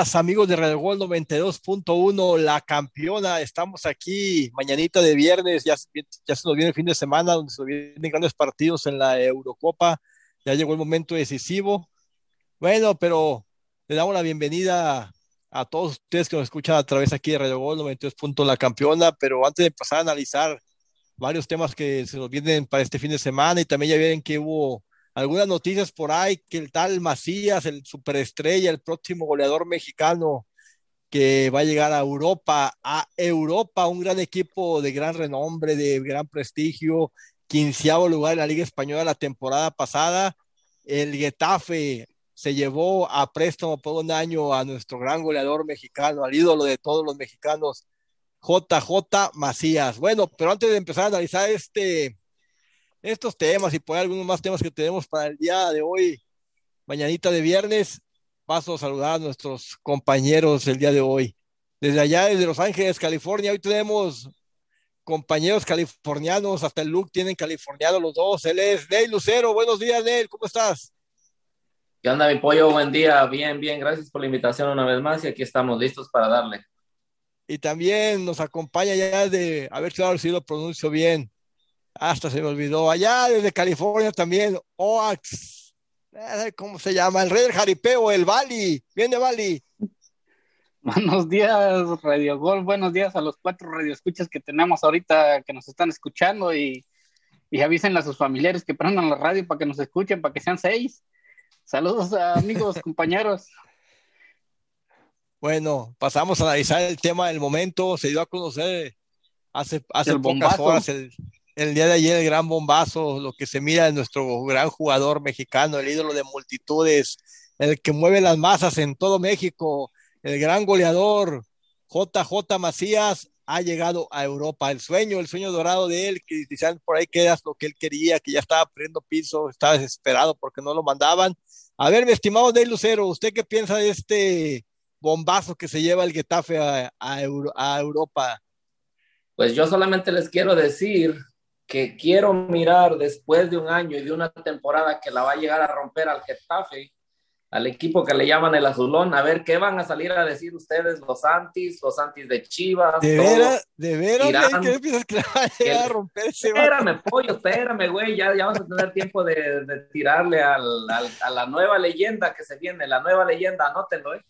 amigos de Radio Gol 92.1, la campeona. Estamos aquí mañanita de viernes, ya, ya se nos viene el fin de semana, donde se nos vienen grandes partidos en la Eurocopa. Ya llegó el momento decisivo. Bueno, pero le damos la bienvenida a todos ustedes que nos escuchan a través aquí de Radio Gol 92.1, la campeona. Pero antes de empezar a analizar varios temas que se nos vienen para este fin de semana y también ya ven que hubo algunas noticias por ahí que el tal Macías, el superestrella, el próximo goleador mexicano que va a llegar a Europa, a Europa, un gran equipo de gran renombre, de gran prestigio, quinceavo lugar en la Liga Española la temporada pasada. El Getafe se llevó a préstamo por un año a nuestro gran goleador mexicano, al ídolo de todos los mexicanos, JJ Macías. Bueno, pero antes de empezar a analizar este, estos temas y por algunos más temas que tenemos para el día de hoy, mañanita de viernes, paso a saludar a nuestros compañeros el día de hoy. Desde allá, desde Los Ángeles, California, hoy tenemos compañeros californianos, hasta el look tienen californiano los dos. Él es Neil Lucero. Buenos días, Neil, ¿cómo estás? ¿Qué onda, mi pollo? Buen día, bien, bien, gracias por la invitación una vez más y aquí estamos listos para darle. Y también nos acompaña ya de, a ver si lo pronuncio bien, hasta se me olvidó. Allá desde California también, Oax. ¿Cómo se llama? El rey del jaripeo, el Bali. Viene Bali. Buenos días, Radio Gol. Buenos días a los cuatro radioescuchas que tenemos ahorita que nos están escuchando y, y avísenle a sus familiares que prendan la radio para que nos escuchen, para que sean seis. Saludos amigos, compañeros. Bueno, pasamos a analizar el tema del momento. Se dio a conocer hace, hace pocas horas el, el día de ayer el gran bombazo, lo que se mira de nuestro gran jugador mexicano, el ídolo de multitudes, el que mueve las masas en todo México, el gran goleador JJ Macías ha llegado a Europa. El sueño, el sueño dorado de él, que dicen por ahí que era lo que él quería, que ya estaba perdiendo piso, estaba desesperado porque no lo mandaban. A ver, mi estimado Ney Lucero, ¿usted qué piensa de este bombazo que se lleva el Getafe a Europa? Pues yo solamente les quiero decir que quiero mirar después de un año y de una temporada que la va a llegar a romper al Getafe, al equipo que le llaman el Azulón, a ver qué van a salir a decir ustedes, los Antis, los Antis de Chivas. ¿De veras? ¿De veras? ¿Qué piensas que va a romper ese Espérame, pollo, espérame, güey, ya, ya vamos a tener tiempo de, de tirarle al, al, a la nueva leyenda que se viene, la nueva leyenda, anótenlo, ¿eh?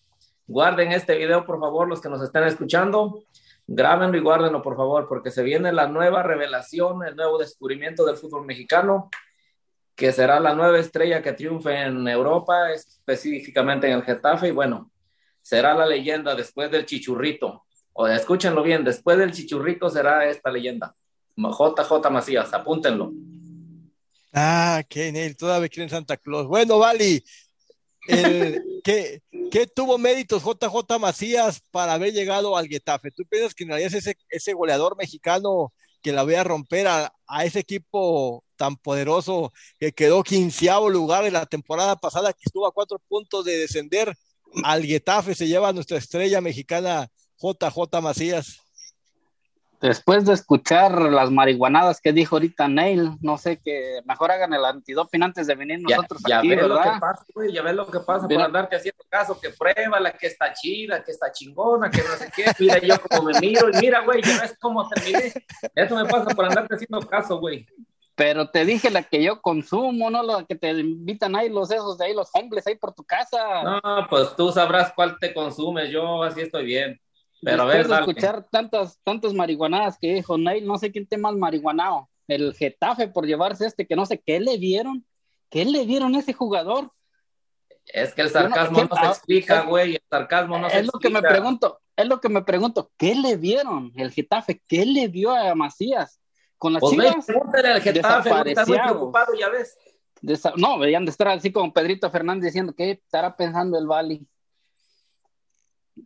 Guarden este video, por favor, los que nos estén escuchando. Grábenlo y guárdenlo, por favor, porque se viene la nueva revelación, el nuevo descubrimiento del fútbol mexicano, que será la nueva estrella que triunfe en Europa, específicamente en el Getafe, y bueno, será la leyenda después del Chichurrito. O escúchenlo bien, después del Chichurrito será esta leyenda. JJ Macías, apúntenlo. Ah, que Neil, todavía quieren Santa Claus. Bueno, Vali, ¿qué, ¿qué, tuvo méritos JJ Macías para haber llegado al Getafe? ¿Tú piensas que en realidad es ese, ese goleador mexicano que la voy a romper a, a, ese equipo tan poderoso que quedó quinceavo lugar en la temporada pasada, que estuvo a cuatro puntos de descender al Getafe, se lleva nuestra estrella mexicana JJ Macías? Después de escuchar las marihuanadas que dijo ahorita Neil, no sé, que mejor hagan el antidoping antes de venir nosotros ya, aquí, ves Lo que pasa, güey, ya ves lo que pasa por andarte haciendo caso, que prueba la que está chida, que está chingona, que no sé qué, mira yo como me miro y mira, güey, ya ves cómo terminé. Eso me pasa por andarte haciendo caso, güey. Pero te dije la que yo consumo, ¿no? La que te invitan ahí los esos de ahí, los hombres ahí por tu casa. No, pues tú sabrás cuál te consumes, yo así estoy bien. Pero Después a ver, de escuchar tantas, tantas marihuanadas que dijo Neil, no sé quién te más marihuanado. El Getafe por llevarse este, que no sé qué le vieron. ¿Qué le vieron a ese jugador? Es que el sarcasmo no, se explica, güey. El sarcasmo no se explica. Es lo que me pregunto, es lo que me pregunto. ¿Qué le vieron el Getafe? ¿Qué le vio a Macías? Con las pues chivas. al Getafe, está muy preocupado, ya ves. no, veían de estar así como Pedrito Fernández diciendo que estará pensando el Bali.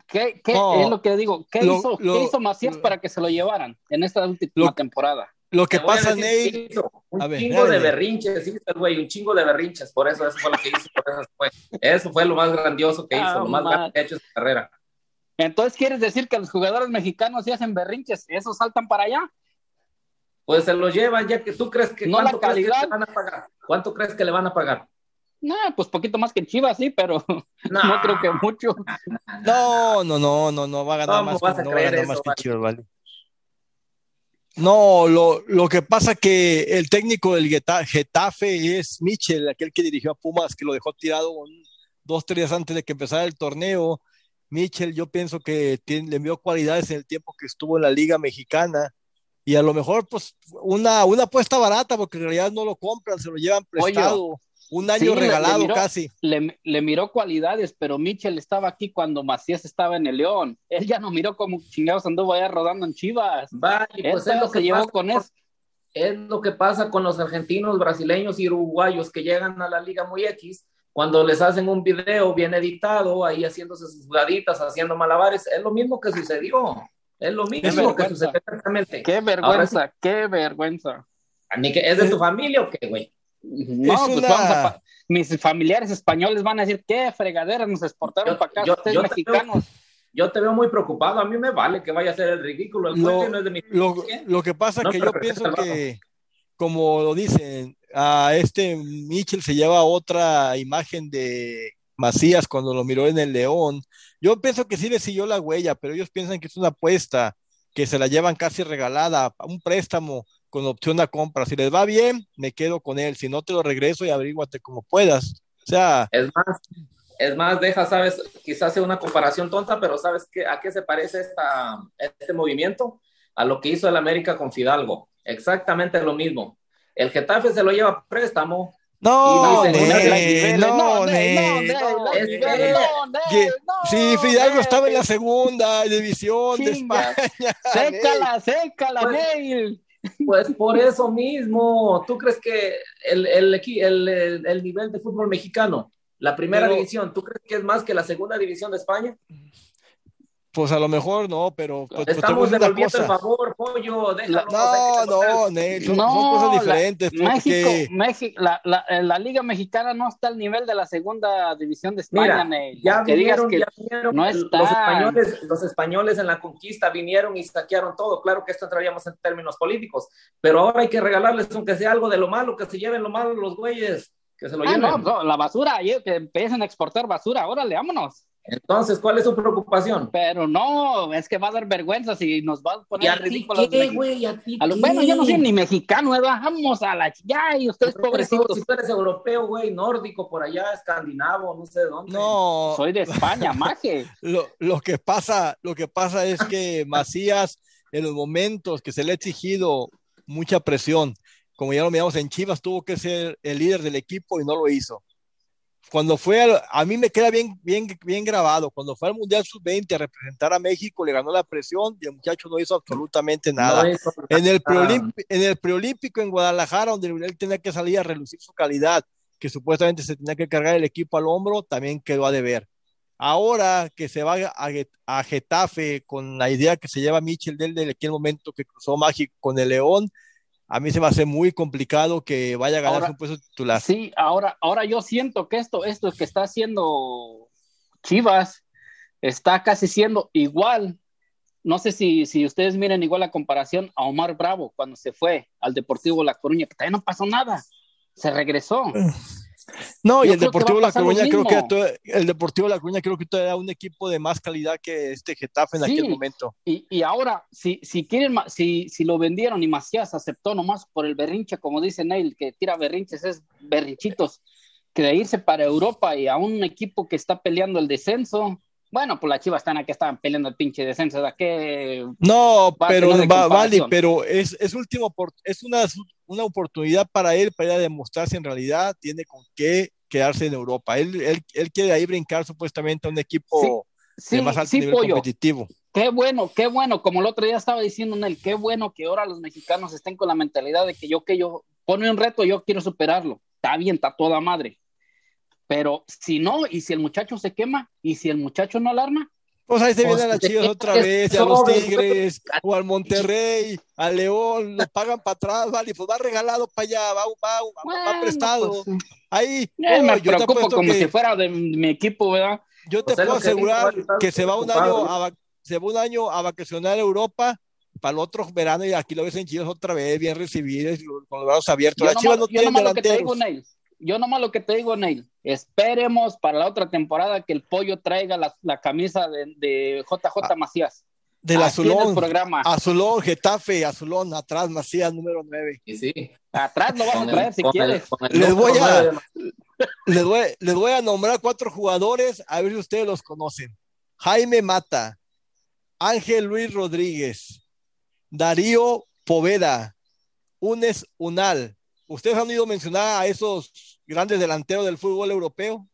¿Qué, qué es lo que digo? ¿Qué, hizo, ¿qué hizo Macías para que se lo llevaran en esta última temporada? Lo que pasa, Ney. Un chingo de berrinches, güey, un chingo de berrinches, por eso eso fue lo que hizo, eso fue, eso fue lo más grandioso que hizo, ah, lo más grande que ha hecho en su carrera. Entonces, ¿quieres decir que los jugadores mexicanos si hacen berrinches, esos saltan para allá? Pues se los llevan, ya que tú crees que, no ¿cuánto, crees que le van a pagar? ¿cuánto crees que le van a pagar? No, pues poquito más que en Chivas, sí, pero no, creo que mucho. No, no, no, no, no va a ganar más, que, no va a ganar más que Chivas, vale. No, lo, lo, que pasa que el técnico del Getafe es Michel, aquel que dirigió a Pumas, que lo dejó tirado dos, tres días antes de que empezara el torneo. Michel, yo pienso que tiene, le envió cualidades en el tiempo que estuvo en la Liga Mexicana. Y a lo mejor, pues, una, una apuesta barata, porque en realidad no lo compran, se lo llevan prestado. Un año regalado casi. Le, le, miró cualidades, pero Michel estaba aquí cuando Macías estaba en el León. Él ya no miró como chingados anduvo allá rodando en Chivas. Va, pues es lo que llevó con eso. Es lo que pasa con los argentinos, brasileños y uruguayos que llegan a la Liga muy X. Cuando les hacen un video bien editado, ahí haciéndose sus jugaditas, haciendo malabares, es lo mismo que sucedió. Es lo mismo que sucedió exactamente. Qué vergüenza, qué vergüenza. ¿A mí que es de tu familia o qué, güey? No, pues vamos a mis familiares españoles van a decir, ¿qué fregadera nos exportaron para acá ustedes mexicanos? yo te veo muy preocupado, a mí me vale que vaya a ser el ridículo, el lo, no es de mi... Lo, que pasa es que yo pienso que, como lo dicen, a este Mitchell se lleva otra imagen de Macías cuando lo miró en el León. Yo pienso que sí le siguió la huella, pero ellos piensan que es una apuesta, que se la llevan casi regalada, un préstamo con opción a compra. Si les va bien, me quedo con él. Si no, te lo regreso y averíguate como puedas. O sea. Es más, es más, deja, sabes, quizás sea una comparación tonta, pero ¿sabes qué, a qué se parece esta, este movimiento? A lo que hizo el América con Fidalgo. Exactamente lo mismo. El Getafe se lo lleva a préstamo. No, no, no, Sí, Fidalgo estaba en la segunda división de España. Sécala, sécala, Neil. Pues por eso mismo, ¿tú crees que el, el, el, el nivel de fútbol mexicano, la primera división, ¿tú crees que es más que la segunda división de España? Pues a lo mejor no, pero pues, pues estamos devolviendo el favor, pollo. no, no, son, cosas diferentes. México, México la, la, la, Liga Mexicana no está al nivel de la segunda división de España. ya, vinieron, ya vinieron, no está. Los, españoles, los españoles en la conquista vinieron y saquearon todo. Claro que esto entraríamos en términos políticos, pero ahora hay que regalarles, aunque sea algo de lo malo, que se lleven lo malo los güeyes, que se lo ah, lleven. No, la basura, que empiecen a exportar basura, órale, vámonos. Entonces, ¿cuál es su preocupación? Pero no, es que va a dar vergüenza si nos va a poner ridículos. ¿Qué, güey? ¿A ti Bueno, yo no soy ni mexicano, ¿verdad? Vamos a la... Ya, y ustedes pobrecitos. Si tú eres europeo, güey, nórdico, por allá, escandinavo, no sé dónde. No. Soy de España, maje. Lo, lo, que pasa, lo que pasa es que Macías, en los momentos que se le ha exigido mucha presión, como ya lo miramos en Chivas, tuvo que ser el líder del equipo y no lo hizo cuando fue, a mí me queda bien, bien, bien grabado, cuando fue al Mundial Sub-20 a representar a México, le ganó la presión y el muchacho no hizo absolutamente nada. en, el en el preolímpico en Guadalajara, donde él tenía que salir a relucir su calidad, que supuestamente se tenía que cargar el equipo al hombro, también quedó a deber. Ahora que se va a, a Getafe con la idea que se lleva Michel del de aquel momento que cruzó Mágico con el León, a mí se me hace muy complicado que vaya a ganar su puesto titular. Sí, ahora, ahora yo siento que esto, esto que está haciendo Chivas está casi siendo igual. No sé si, si ustedes miren igual la comparación a Omar Bravo cuando se fue al Deportivo La Coruña, que todavía no pasó nada. Se regresó. No, y el Deportivo La Coruña creo que el Deportivo La Coruña creo que todavía era un equipo de más calidad que este Getafe en aquel momento. Y, y, ahora, si, si quieren, si, si lo vendieron y Macías aceptó nomás por el berrinche, como dice Neil, que tira berrinches, es berrinchitos, que de irse para Europa y a un equipo que está peleando el descenso, bueno, pues la Chivas están aquí, estaban peleando el pinche descenso, ¿de qué? No, pero vale, pero es, es último, es una, una oportunidad para él para ir a demostrar si en realidad tiene con qué quedarse en Europa. Él, él, él quiere ahí brincar supuestamente a un equipo de más alto nivel competitivo. Qué bueno, qué bueno, como el otro día estaba diciendo él, qué bueno que ahora los mexicanos estén con la mentalidad de que yo que yo pone un reto, yo quiero superarlo. Está bien, está toda madre. Pero si no, y si el muchacho se quema, y si el muchacho no alarma. Pues ahí se vienen las chivas otra vez, a los Tigres, o al Monterrey, al León, lo pagan para atrás, vale, pues va regalado para allá, va, va, va, prestado. Pues, ahí, eh, me preocupo como si fuera de mi equipo, ¿verdad? Yo te puedo asegurar que, se va un año a, se va un año a vacacionar a Europa para el otro verano y aquí lo ves en Chivas otra vez, bien recibidos, con los brazos abiertos. Las Chivas no tienen delanteros. Yo nomás lo que te digo, Neil, esperemos para la otra temporada que el pollo traiga la, camisa de, JJ ah, Macías. Del azulón, programa. azulón, Getafe, azulón, atrás Macías, número 9. Y sí. Atrás lo vamos a traer si quieres. les, voy a, les, voy, les voy a nombrar cuatro jugadores, a ver si ustedes los conocen. Jaime Mata, Ángel Luis Rodríguez, Darío Poveda, Unes Unal. ¿Ustedes han oído mencionar a esos grandes delanteros del fútbol europeo?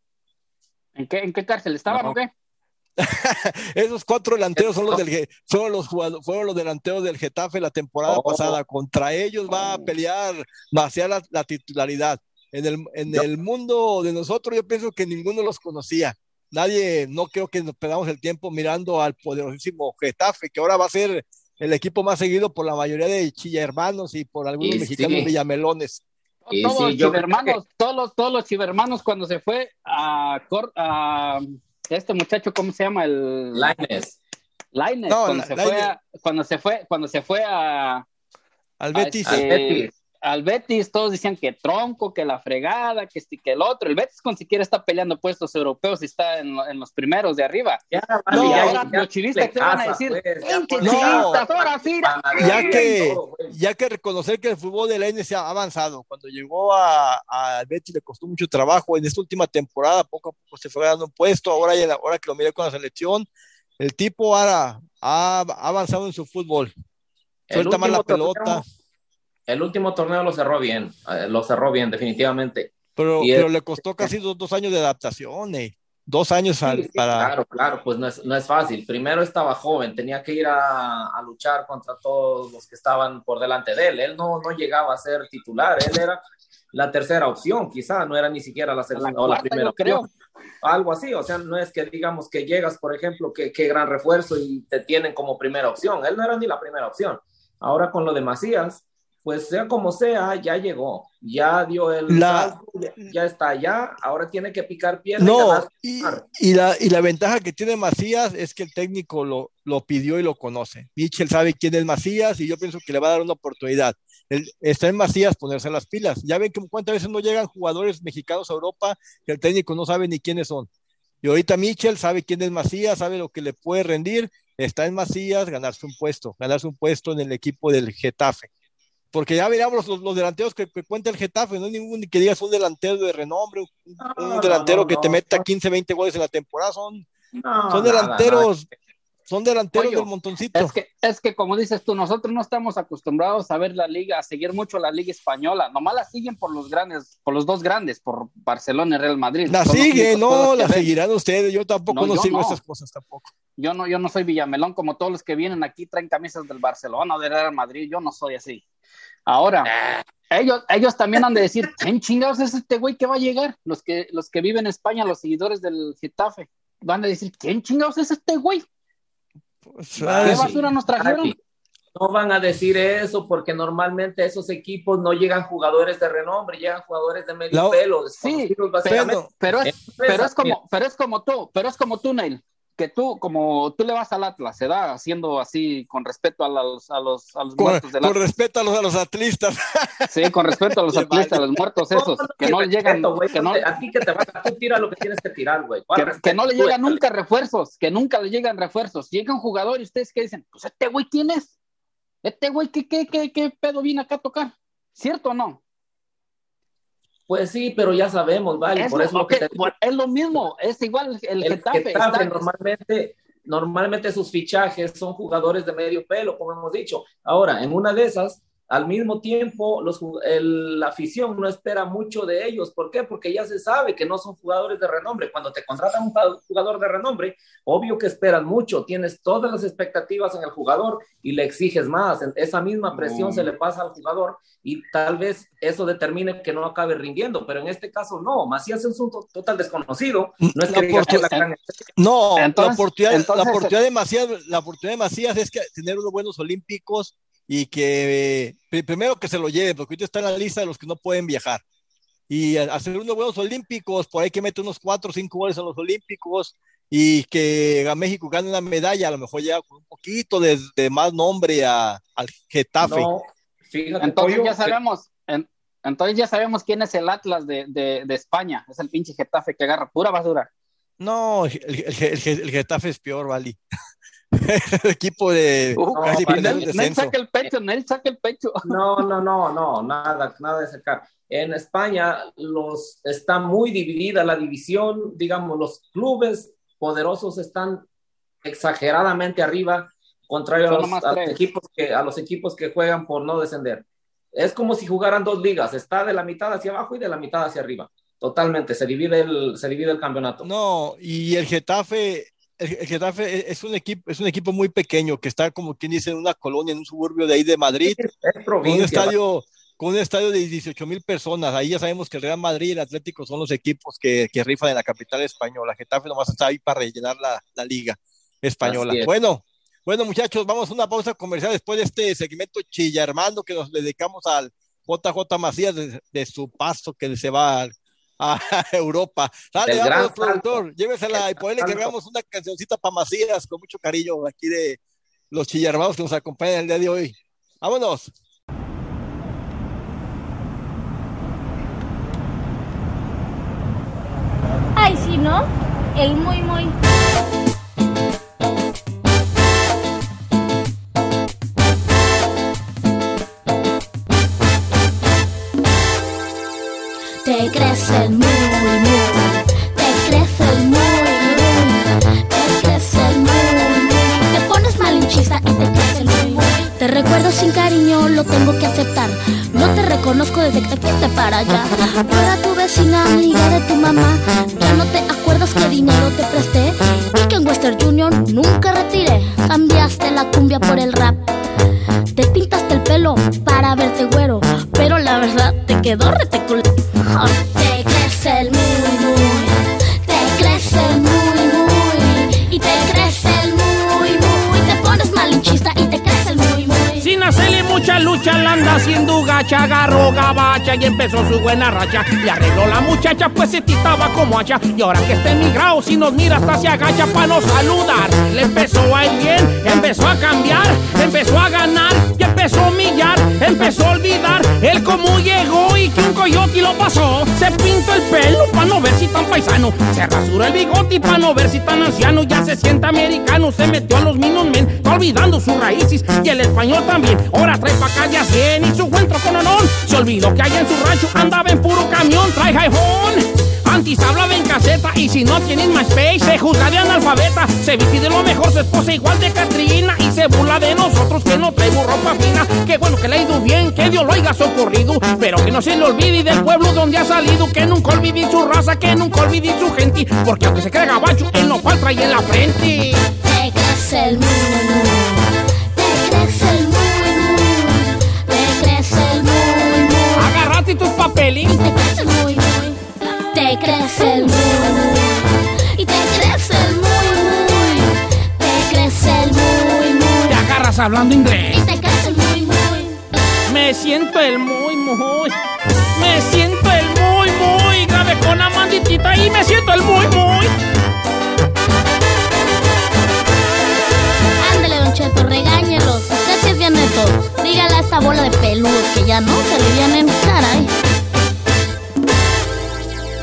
¿En qué, en qué cárcel estaban o qué? Esos cuatro delanteros son los del fueron los jugadores, fueron los delanteros del Getafe la temporada oh. pasada. Contra ellos va a pelear vaciar la, titularidad. En el, en el mundo de nosotros, yo pienso que ninguno los conocía. Nadie, no creo que nos perdamos el tiempo mirando al poderosísimo Getafe, que ahora va a ser el equipo más seguido por la mayoría de Chilla hermanos y por algunos mexicanos villamelones. todos, los chivermanos, todos, los, todos los chivermanos cuando se fue a, a este muchacho, ¿cómo se llama? El Laines. Laines, cuando, se fue a, cuando se fue cuando se fue a al Betis. Este, al Betis al Betis todos decían que tronco, que la fregada, que este, que el otro. El Betis con siquiera está peleando puestos europeos y está en, los primeros de arriba. Ya, los chivistas te van a decir, pues, no, ya que, ya que reconocer que el fútbol de la NC ha avanzado. Cuando llegó al Betis le costó mucho trabajo. En esta última temporada poco a poco se fue dando un puesto. Ahora, ya, ahora que lo miré con la selección, el tipo ahora ha, avanzado en su fútbol. Suelta más la pelota. El último torneo lo cerró bien, eh, lo cerró bien, definitivamente. Pero, pero le costó casi dos, años de adaptación, eh. Dos años al, para... Claro, claro, pues no es, no es, fácil. Primero estaba joven, tenía que ir a, a, luchar contra todos los que estaban por delante de él. Él no, no llegaba a ser titular, él era la tercera opción, quizá, no era ni siquiera la segunda o la primera creo. Algo así, o sea, no es que digamos que llegas, por ejemplo, que, qué gran refuerzo y te tienen como primera opción. Él no era ni la primera opción. Ahora con lo de Macías, pues sea como sea, ya llegó, ya dio el ya, está allá, ahora tiene que picar piedra. No, y, y, la, y la ventaja que tiene Macías es que el técnico lo, lo pidió y lo conoce. Michel sabe quién es Macías y yo pienso que le va a dar una oportunidad. está en Macías ponerse las pilas. Ya ven que cuántas veces no llegan jugadores mexicanos a Europa que el técnico no sabe ni quiénes son. Y ahorita Michel sabe quién es Macías, sabe lo que le puede rendir. Está en Macías ganarse un puesto, ganarse un puesto en el equipo del Getafe porque ya miramos los, delanteros que, cuenta el Getafe, no hay ningún que digas un delantero de renombre, un, delantero que te meta 15, 20 goles en la temporada, son, son delanteros, son delanteros del montoncito. Es que, es que como dices tú, nosotros no estamos acostumbrados a ver la liga, a seguir mucho la liga española, nomás la siguen por los grandes, por los dos grandes, por Barcelona y Real Madrid. La siguen, no, la seguirán ustedes, yo tampoco no, sigo esas cosas tampoco. Yo no, yo no soy Villamelón como todos los que vienen aquí traen camisas del Barcelona o del Real Madrid, yo no soy así. Ahora, ah. ellos, ellos también han de decir, ¿quién chingados es este güey que va a llegar? Los que, los que viven en España, los seguidores del Getafe, van a decir, ¿quién chingados es este güey? Pues, ¿Qué basura nos trajeron? No van a decir eso porque normalmente esos equipos no llegan jugadores de renombre, llegan jugadores de medio pelo. Sí, pero, pero, es, pero, es como, pero es como tú, pero es como tú, Neil que tú, como tú le vas al Atlas, se da haciendo así con respeto a los, a los, a los con, muertos del Con respeto a los, a los atlistas. Sí, con respeto a los atlistas, a los muertos esos, que no le llegan. que no, aquí que te vas, tú tira lo que tienes que tirar, güey. Que, no le llegan nunca refuerzos, que nunca le llegan refuerzos. Llega un jugador y ustedes que dicen, pues este güey, ¿quién es? Este güey, ¿qué, qué, qué, qué pedo viene acá a tocar? ¿Cierto o no? Pues sí, pero ya sabemos, ¿vale? Es, Por eso lo que, es lo mismo, es igual el, el Getafe. normalmente, normalmente sus fichajes son jugadores de medio pelo, como hemos dicho. Ahora, en una de esas, al mismo tiempo, los, la afición no espera mucho de ellos. ¿Por qué? Porque ya se sabe que no son jugadores de renombre. Cuando te contratan un jugador de renombre, obvio que esperan mucho. Tienes todas las expectativas en el jugador y le exiges más. Esa misma presión se le pasa al jugador y tal vez eso determine que no acabe rindiendo. Pero en este caso, no. Macías es un total desconocido. No es que la gran... No, la, oportunidad, la, oportunidad de Macías, la oportunidad de Macías es que tener unos buenos olímpicos y que primero que se lo lleven, porque ahorita está en la lista de los que no pueden viajar. Y hacer unos buenos olímpicos, por ahí que mete unos cuatro o cinco goles en los olímpicos y que a México gane una medalla, a lo mejor ya con un poquito de, más nombre a, al Getafe. Entonces ya sabemos, Entonces ya sabemos quién es el Atlas de, de, España. Es el pinche Getafe que agarra pura basura. No, el, el, Getafe es peor, Vali. el equipo de uh, casi no, saca el pecho, Nel saca el pecho. No, no, no, no, nada, nada de sacar. En España los, está muy dividida la división, digamos, los clubes poderosos están exageradamente arriba, contrario a los, equipos que, a los equipos que juegan por no descender. Es como si jugaran dos ligas, está de la mitad hacia abajo y de la mitad hacia arriba. Totalmente, se divide el, se divide el campeonato. No, y el Getafe, el, Getafe es un equipo, es un equipo muy pequeño que está como quien dice en una colonia, en un suburbio de ahí de Madrid, es con un estadio, con un estadio de 18 mil personas. Ahí ya sabemos que el Real Madrid y el Atlético son los equipos que, que rifan en la capital española. Getafe nomás está ahí para rellenar la, la liga española. Bueno, bueno, muchachos, vamos a una pausa comercial después de este segmento chilla hermano que nos dedicamos al JJ Macías de, su paso que se va a, Europa. Dale, vamos, productor, llévesela y ponle que hagamos una cancioncita para Macías con mucho cariño aquí de los chillarmados que nos acompañan el día de hoy. Vámonos. Ay, sí, ¿no? El muy, muy. Crece el muy, muy. Te crece el muy, muy. Te crece el muy, muy. Te pones malinchista y te crece el muy, muy. Te recuerdo sin cariño, lo tengo que aceptar. No te reconozco desde que te fuiste para allá. Yo tu vecina, amiga de tu mamá. Ya no te acuerdas qué dinero te presté. Y que en Western Union nunca retiré. Cambiaste la cumbia por el rap. Te pintaste el pelo para verte güero. Pero la verdad te quedó Te crece el muy, muy. Te crece el muy, muy. Y te crece el muy, muy. Te pones malinchista y te crece el muy, muy. Sin hacerle mucha lucha, la anda haciendo gacha, agarró gabacha y empezó su buena racha. Le arregló la muchacha, pues se titaba como hacha. Y ahora que está emigrado, si nos mira hasta se agacha para no saludar. Le empezó a ir bien, empezó a cambiar, empezó a ganar y empezó a humillar, empezó a olvidar el cómo llegó que un coyote lo pasó. Se pintó el pelo para no ver si tan paisano, se rasuró el bigote para no ver si tan anciano. Ya se siente americano, se metió a los Minutemen, está olvidando sus raíces y el español también. Ahora trae pa' acá ya 100 y su encuentro con honor. Se olvidó que allá en su rancho andaba en puro camión, trae jaifón. Antes hablaba en caseta y si no tienen más space se juzga de analfabeta. Se viste de lo mejor su esposa igual de Catrina y se burla de nosotros que no traigo ropa fina. Qué bueno que le ha ido bien, que Dios lo haya socorrido, pero que no se le olvide del pueblo donde ha salido, que nunca olvide su raza, que nunca olvide su gente, porque aunque se cree gabacho, él no falta y en la frente. Te crece el mundo, te crece el mundo, te crece el mundo. Agarrate tus papeles. Te crece el mundo te crece el muy, y te crece el muy, muy, te crece el muy, muy. Te agarras hablando inglés. Y te crece el muy, muy. Me siento el muy, muy. Me siento el muy, muy. Grave con Amanditita y me siento el muy, muy. Ándale, Don Cheto, regáñelos. Usted sí es bien neto. Dígale a esta bola de peludos que ya no se le vienen, caray.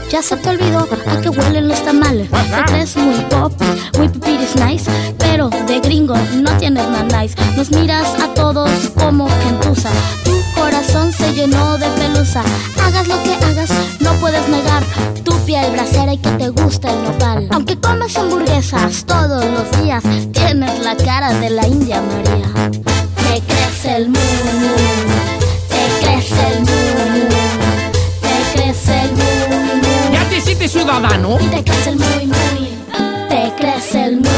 Ya se te olvidó a qué huelen los tamales. Te crees muy pop, muy pipiris nice, pero de gringo no tienes nada nice. Nos miras a todos como gentuza. Tu corazón se llenó de pelusa. Hagas lo que hagas, no puedes negar tu piel bracera y que te gusta el nopal. Aunque comes hamburguesas todos los días, tienes la cara de la India María. Te crece el mundo, te crece el mundo, ciudadano. Y te crece el muy, muy. Te crece el muy.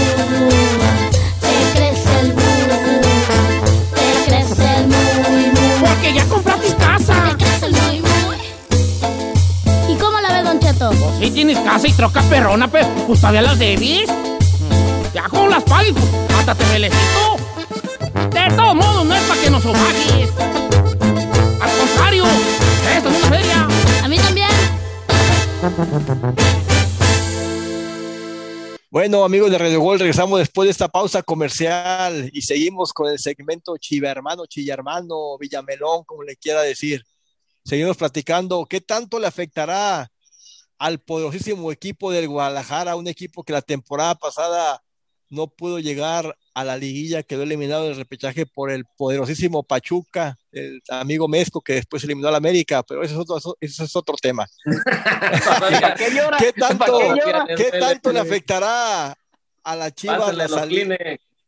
Te crece el muy. Te crece el muy, muy. Porque ya compraste casa. Te crece el muy, muy. ¿Y cómo la ves, Don Cheto? Pues sí tienes casa y troca perrona, pues, pues todavía las debes. Ya con las pagues, pues, hasta te felicito. De todos modos, no es para que nos sobajes. Al contrario, esto es una feria. Bueno, amigos de Radio Gol, regresamos después de esta pausa comercial y seguimos con el segmento Chiva Hermano, Chilla Hermano, Villamelón, como le quiera decir. seguimos platicando. ¿Qué tanto le afectará al poderosísimo equipo del Guadalajara, un equipo que la temporada pasada no pudo llegar a la liguilla, quedó eliminado en el repechaje por el poderosísimo Pachuca, el amigo Mezco que después eliminó al América, pero eso es otro, eso es otro tema. ¿Qué, tanto, ¿qué tanto le afectará a la Chivas la salida?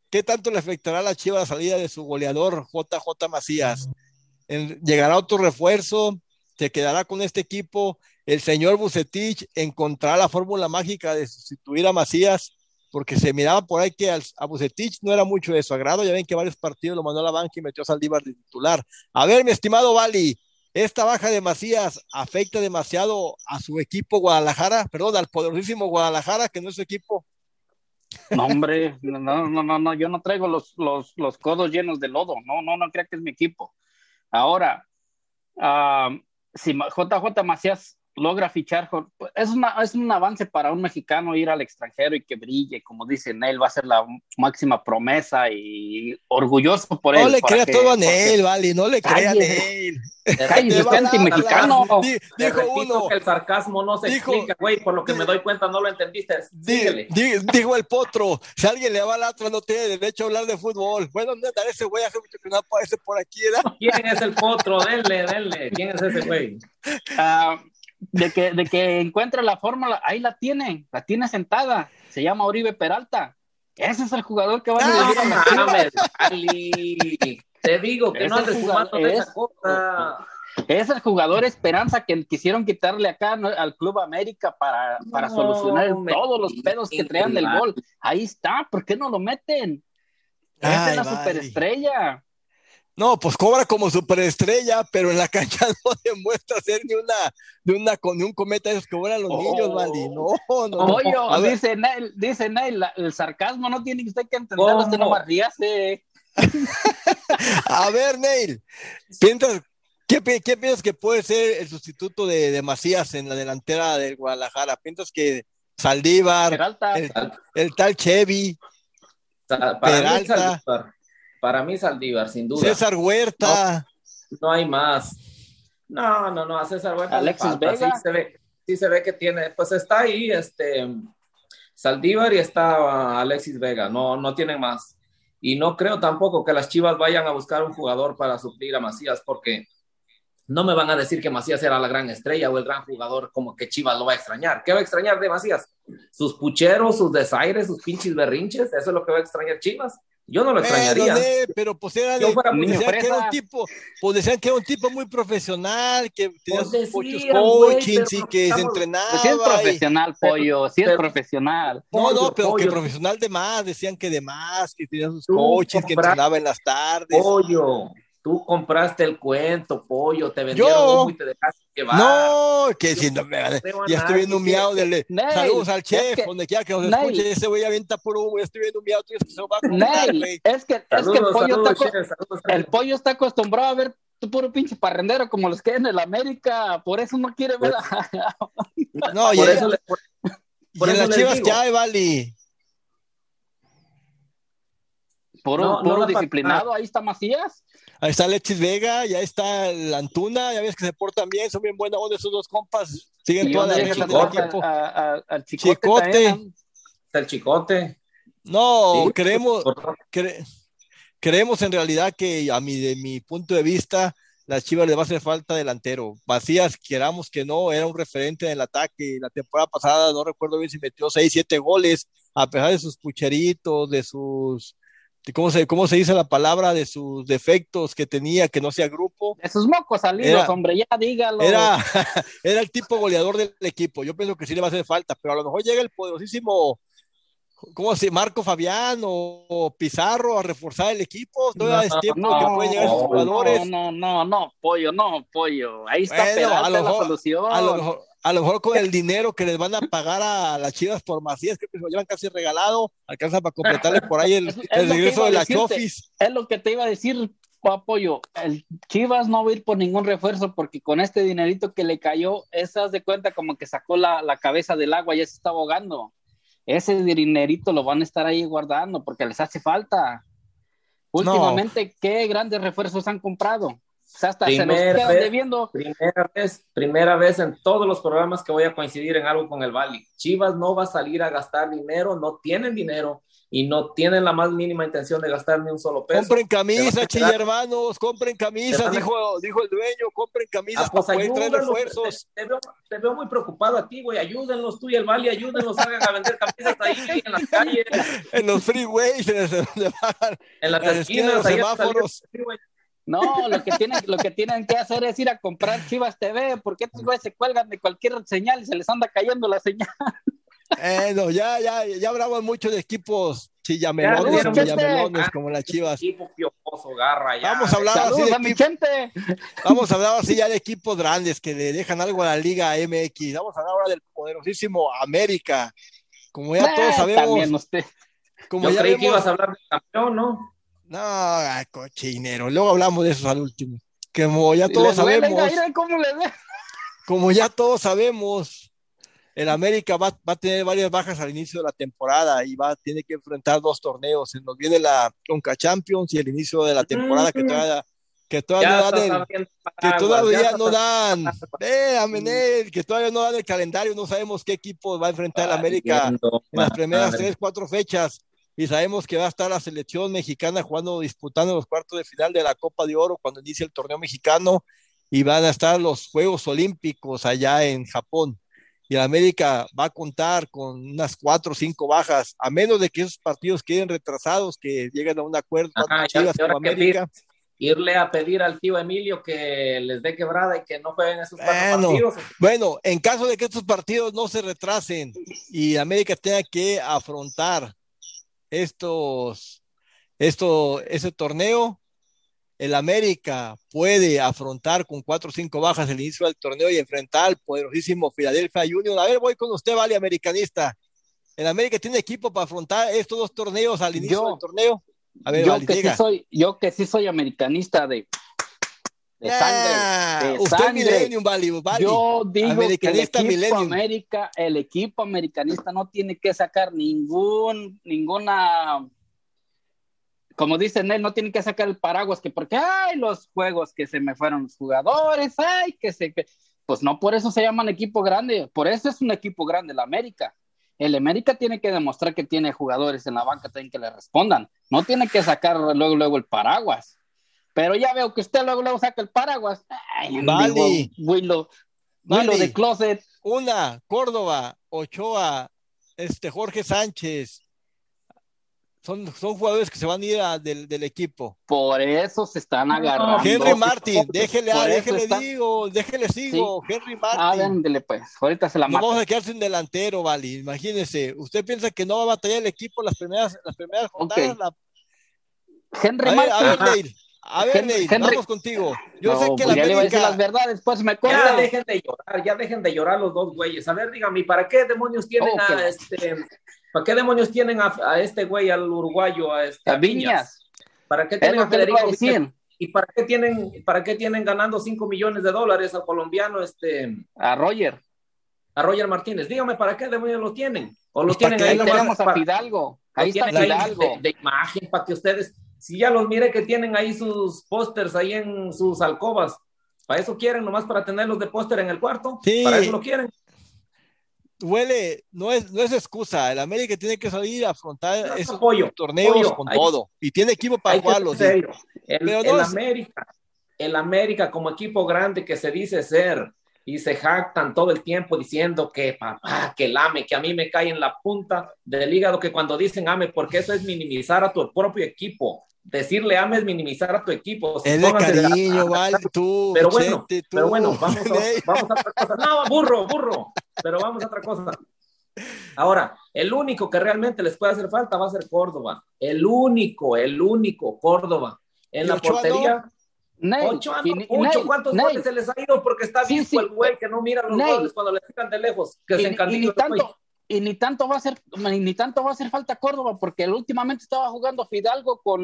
¿Qué tanto le afectará a la Chivas la salida de su goleador JJ Macías? ¿Llegará otro refuerzo? ¿Se quedará con este equipo? ¿El señor Bucetich encontrará la fórmula mágica de sustituir a Macías? Porque se miraba por ahí que a Bucetich no era mucho de su agrado, ya ven que varios partidos lo mandó a la banca y metió a Saldívar de titular. A ver, mi estimado Bali, ¿esta baja de Macías afecta demasiado a su equipo Guadalajara? Perdón, al poderosísimo Guadalajara, que no es su equipo. No, hombre, no, no, no, no, yo no traigo los, los, los codos llenos de lodo, no, no, no crea que es mi equipo. Ahora, uh, si JJ Macías logra fichar, es, una, es un avance para un mexicano ir al extranjero y que brille, como dice Neil, va a ser la máxima promesa y orgulloso por él. No le crea todo a Neil, vale, no le crea a Neil. Cállate, mexicano. Dijo uno. Que el sarcasmo no se explica, güey, por lo que me doy cuenta no lo entendiste. dijo el potro, si alguien le va al otro no tiene derecho a hablar de fútbol. Bueno, neta, ese güey hace mucho que no aparece por aquí, ¿verdad? ¿Quién es el potro? Denle, denle. ¿Quién es ese güey? Ah de que, de que encuentra la fórmula, ahí la tiene, la tiene sentada, se llama Oribe Peralta. Ese es el jugador que va a dirigir a Te digo que no andes jugando de esa cosa. Es el jugador esperanza que quisieron quitarle acá al Club América para, para solucionar todos los pedos que traían del gol. Ahí está, ¿por qué no lo meten? Esa es la superestrella. No, pues cobra como superestrella, pero en la cancha no demuestra ser ni una, ni una, ni un cometa esos que cobran los niños, oh. Vali. No, no. Oye, dice Neil, dice Neil, el sarcasmo no tiene usted que entenderlo, usted no más ríase. A ver, Neil, ¿piensas, qué, ¿qué, piensas que puede ser el sustituto de, de, Macías en la delantera del Guadalajara? ¿Piensas que Saldívar, el, el, tal Chevy, Peralta? Para mí Saldívar, sin duda. César Huerta. No, hay más. No, no, no, a César Huerta. Alexis Vega. Sí se, ve, que tiene, pues está ahí, este, Saldívar y está Alexis Vega, no, no tienen más. Y no creo tampoco que las Chivas vayan a buscar un jugador para suplir a Macías, porque no me van a decir que Macías era la gran estrella o el gran jugador, como que Chivas lo va a extrañar. ¿Qué va a extrañar de Macías? Sus pucheros, sus desaires, sus pinches berrinches, eso es lo que va a extrañar Chivas. Yo no lo extrañaría. pero pues era de, pues, decían que era un tipo, pues decían que era un tipo muy profesional, que tenía pues sus muchos coachings y que se entrenaba. Pues sí es profesional, pollo, sí es profesional. No, no, pero que profesional de más, decían que de más, que tenía sus coachings, que entrenaba en las tardes. Pollo, Tú compraste el cuento, pollo, te vendieron y te dejaste que va. No, que si no, ya estoy viendo un miau del saludos al chef, donde quiera que nos escuche, ese güey avienta por humo, ya estoy viendo un miau, que se va a contar, Es que, es que el, pollo está, el pollo está acostumbrado a ver tu puro pinche parrendero como los que en el América, por eso no quiere ver a... No, por y, eso le, por, y en las chivas ya hay, Vali. Puro, puro disciplinado, ahí está Macías. Ahí está Alexis Vega, ya está la Antuna, ya ves que se portan bien, son bien buenos esos dos compas. Siguen toda la dirección del equipo. al Chicote. Está el Chicote. No, creemos, creemos en realidad que a mi, de mi punto de vista, las Chivas le va a hacer falta delantero. Vacías, queramos que no, era un referente en el ataque. La temporada pasada, no recuerdo bien si metió 6, 7 goles, a pesar de sus pucheritos, de sus ¿cómo se, ¿cómo se dice la palabra? De sus defectos que tenía, que no sea grupo. De sus mocos salidos, hombre, ya dígalo. Era, era el tipo goleador del equipo. Yo pienso que sí le va a hacer falta, pero a lo mejor llega el poderosísimo, ¿cómo se Marco Fabián o Pizarro a reforzar el equipo. Todavía es tiempo que pueden llegar esos jugadores. No, no, no, pollo, no, pollo. Ahí está bueno, la solución. A lo mejor a lo mejor con el dinero que les van a pagar a las chivas por Macías, que lo llevan casi regalado, alcanza para completarle por ahí el, regreso de la Chofis. Es lo que te iba a decir, apoyo. El Chivas no va a ir por ningún refuerzo porque con este dinerito que le cayó, esas de cuenta como que sacó la, la cabeza del agua, ya se está ahogando. Ese dinerito lo van a estar ahí guardando porque les hace falta. Últimamente, ¿qué grandes refuerzos han comprado? hasta se nos Primera quedan vez. debiendo. Primera vez, primera vez en todos los programas que voy a coincidir en algo con el Bali. Chivas no va a salir a gastar dinero, no tienen dinero y no tienen la más mínima intención de gastar ni un solo peso. Compren camisas, a chilla hermanos, compren camisas, dijo, dijo el dueño, compren camisas Ah, pues para poder traer ayúdenlos, refuerzos. Te, te veo, te veo muy preocupado a ti, güey. Ayúdenlos tú y el Bali, ayúdenlos, salgan a vender camisas ahí en las calles, En los freeways, en el- en las En esquinas los semáforos. No, lo que tienen, lo que tienen que hacer es ir a comprar Chivas TV, porque estos güeyes se cuelgan de cualquier señal y se les anda cayendo la señal. Eh, no, ya, ya, ya hablaban mucho de equipos Ya, chillamelones o Ah, como las chivas. Equipo piojoso, garra, ya. Vamos a hablar así de a mi equipos, gente. vamos a hablar así ya de equipos grandes que le dejan algo a la Liga MX. Vamos a hablar ahora del poderosísimo América. Como ya todos Eh, sabemos, También usted. como Yo ya creí que ibas a hablar del campeón, ¿no? no, ay, cochinero. Luego hablamos de eso al último. Como ya todos sabemos, como ya todos sabemos, el América va, va a tener varias bajas al inicio de la temporada y va a tener que enfrentar dos torneos. Se nos viene la Conca Champions y el inicio de la temporada que todavía, que todavía no dan el, que todavía no dan, eh, Amenel, que todavía no dan el calendario, no sabemos qué equipo va a enfrentar el América abriendo en las primeras tres, cuatro fechas. Y sabemos que va a estar la selección mexicana jugando, disputando los cuartos de final de la Copa de Oro cuando inicie el torneo mexicano y van a estar los Juegos Olímpicos allá en Japón. Y el América va a contar con unas cuatro o cinco bajas, a menos de que esos partidos queden retrasados, que lleguen a un acuerdo Ajá, ya- que América. irle a pedir al tío Emilio que les dé quebrada y que no jueguen esos cuatro Bueno. partidos. Bueno, en caso de que estos partidos no se retrasen y América tenga que afrontar estos, esto, ese torneo, el América puede afrontar con cuatro o cinco bajas el inicio del torneo y enfrentar al poderosísimo Philadelphia Union. A ver, voy con usted, Vale, americanista. ¿El América tiene equipo para afrontar estos dos torneos al inicio Yo- del torneo? A ver, yo, Vale, que diga. sí soy, yo que sí soy americanista de, de sangre. Ah, de usted sangre. Millennium, Vale, Vale. Yo digo que el equipo. América, el equipo americanista no tiene que sacar ningún, ninguna, como dicen él, no tiene que sacar el paraguas que porque hay los juegos que se me fueron los jugadores, ay, que se, que, pues no por eso se llaman equipo grande, por eso es un equipo grande el América. El América tiene que demostrar que tiene jugadores en la banca también que le respondan. No tiene que sacar luego, luego el paraguas. Pero ya veo que usted luego, luego saca el paraguas. Ay, Vale. digo, Willow, de closet. Una, Córdoba, Ochoa, este Jorge Sánchez. Son, son jugadores que se van a ir a- del, del equipo. Por eso se están agarrando. Henry Martin, déjele, ah, déjele está- digo, déjele sigo, Henry Ah, Martin. véndele pues. Ahorita se la mato. vamos a quedar sin delantero, Vale. Imagínese, ¿usted piensa que no va a batallar el equipo las primeras, las primeras jornadas? Ok. La- Henry A ver, a ver, Neil, a ver, Henry- Neil, Henry- vamos contigo. Yo No, sé que pues la ya le iba a decir América, las verdades, pues me Ya corta. dejen de llorar, ya dejen de llorar los dos güeyes. A ver, dígame, ¿para qué demonios tienen a este, para qué demonios tienen a, a este güey, al uruguayo, a este A Viñas? Viñas. ¿Para qué tienen a Federico a decir. Viñas? ¿Y para qué tienen, para qué tienen ganando 5 millones de dólares al colombiano este A Roger. a Roger Martínez? Dígame, ¿para qué demonios lo tienen? O lo Pues tienen ahí nomás a para- Fidalgo. Ahí está ahí Fidalgo. de, de imagen para que ustedes, si ya los mire que tienen ahí sus pósters ahí en sus alcobas, para eso quieren, nomás para tenerlos de póster en el cuarto, Sí. para eso lo quieren. Huele, no es, no es excusa. El América tiene que salir a afrontar esos apoyo, torneos apoyo. con Hay- todo. Y tiene equipo para jugarlos. sí. El, Pero el no es- América, el América como equipo grande que se dice ser y se jactan todo el tiempo diciendo que papá, que el AME, que a mí me cae en la punta del hígado, que cuando dicen AME, porque eso es minimizar a tu propio equipo. Decirle AME es minimizar a tu equipo. Es de cariño, vale, tú, Pero bueno, Chente, tú. pero bueno, vamos a, vamos a otra cosa. No, burro, burro, pero vamos a otra cosa. Ahora, el único que realmente les puede hacer falta va a ser Córdoba. El único, el único Córdoba. En ¿Y la portería, Ocho, Ney, ¿cuántos Ney, goles se les ha ido? Porque está Sí, sí. el güey que no mira los Ney. goles cuando le tiran de lejos, que y, se y ni encandila. tanto y ni tanto va a ser ni, ni tanto va a hacer falta Córdoba porque él últimamente estaba jugando Fidalgo con,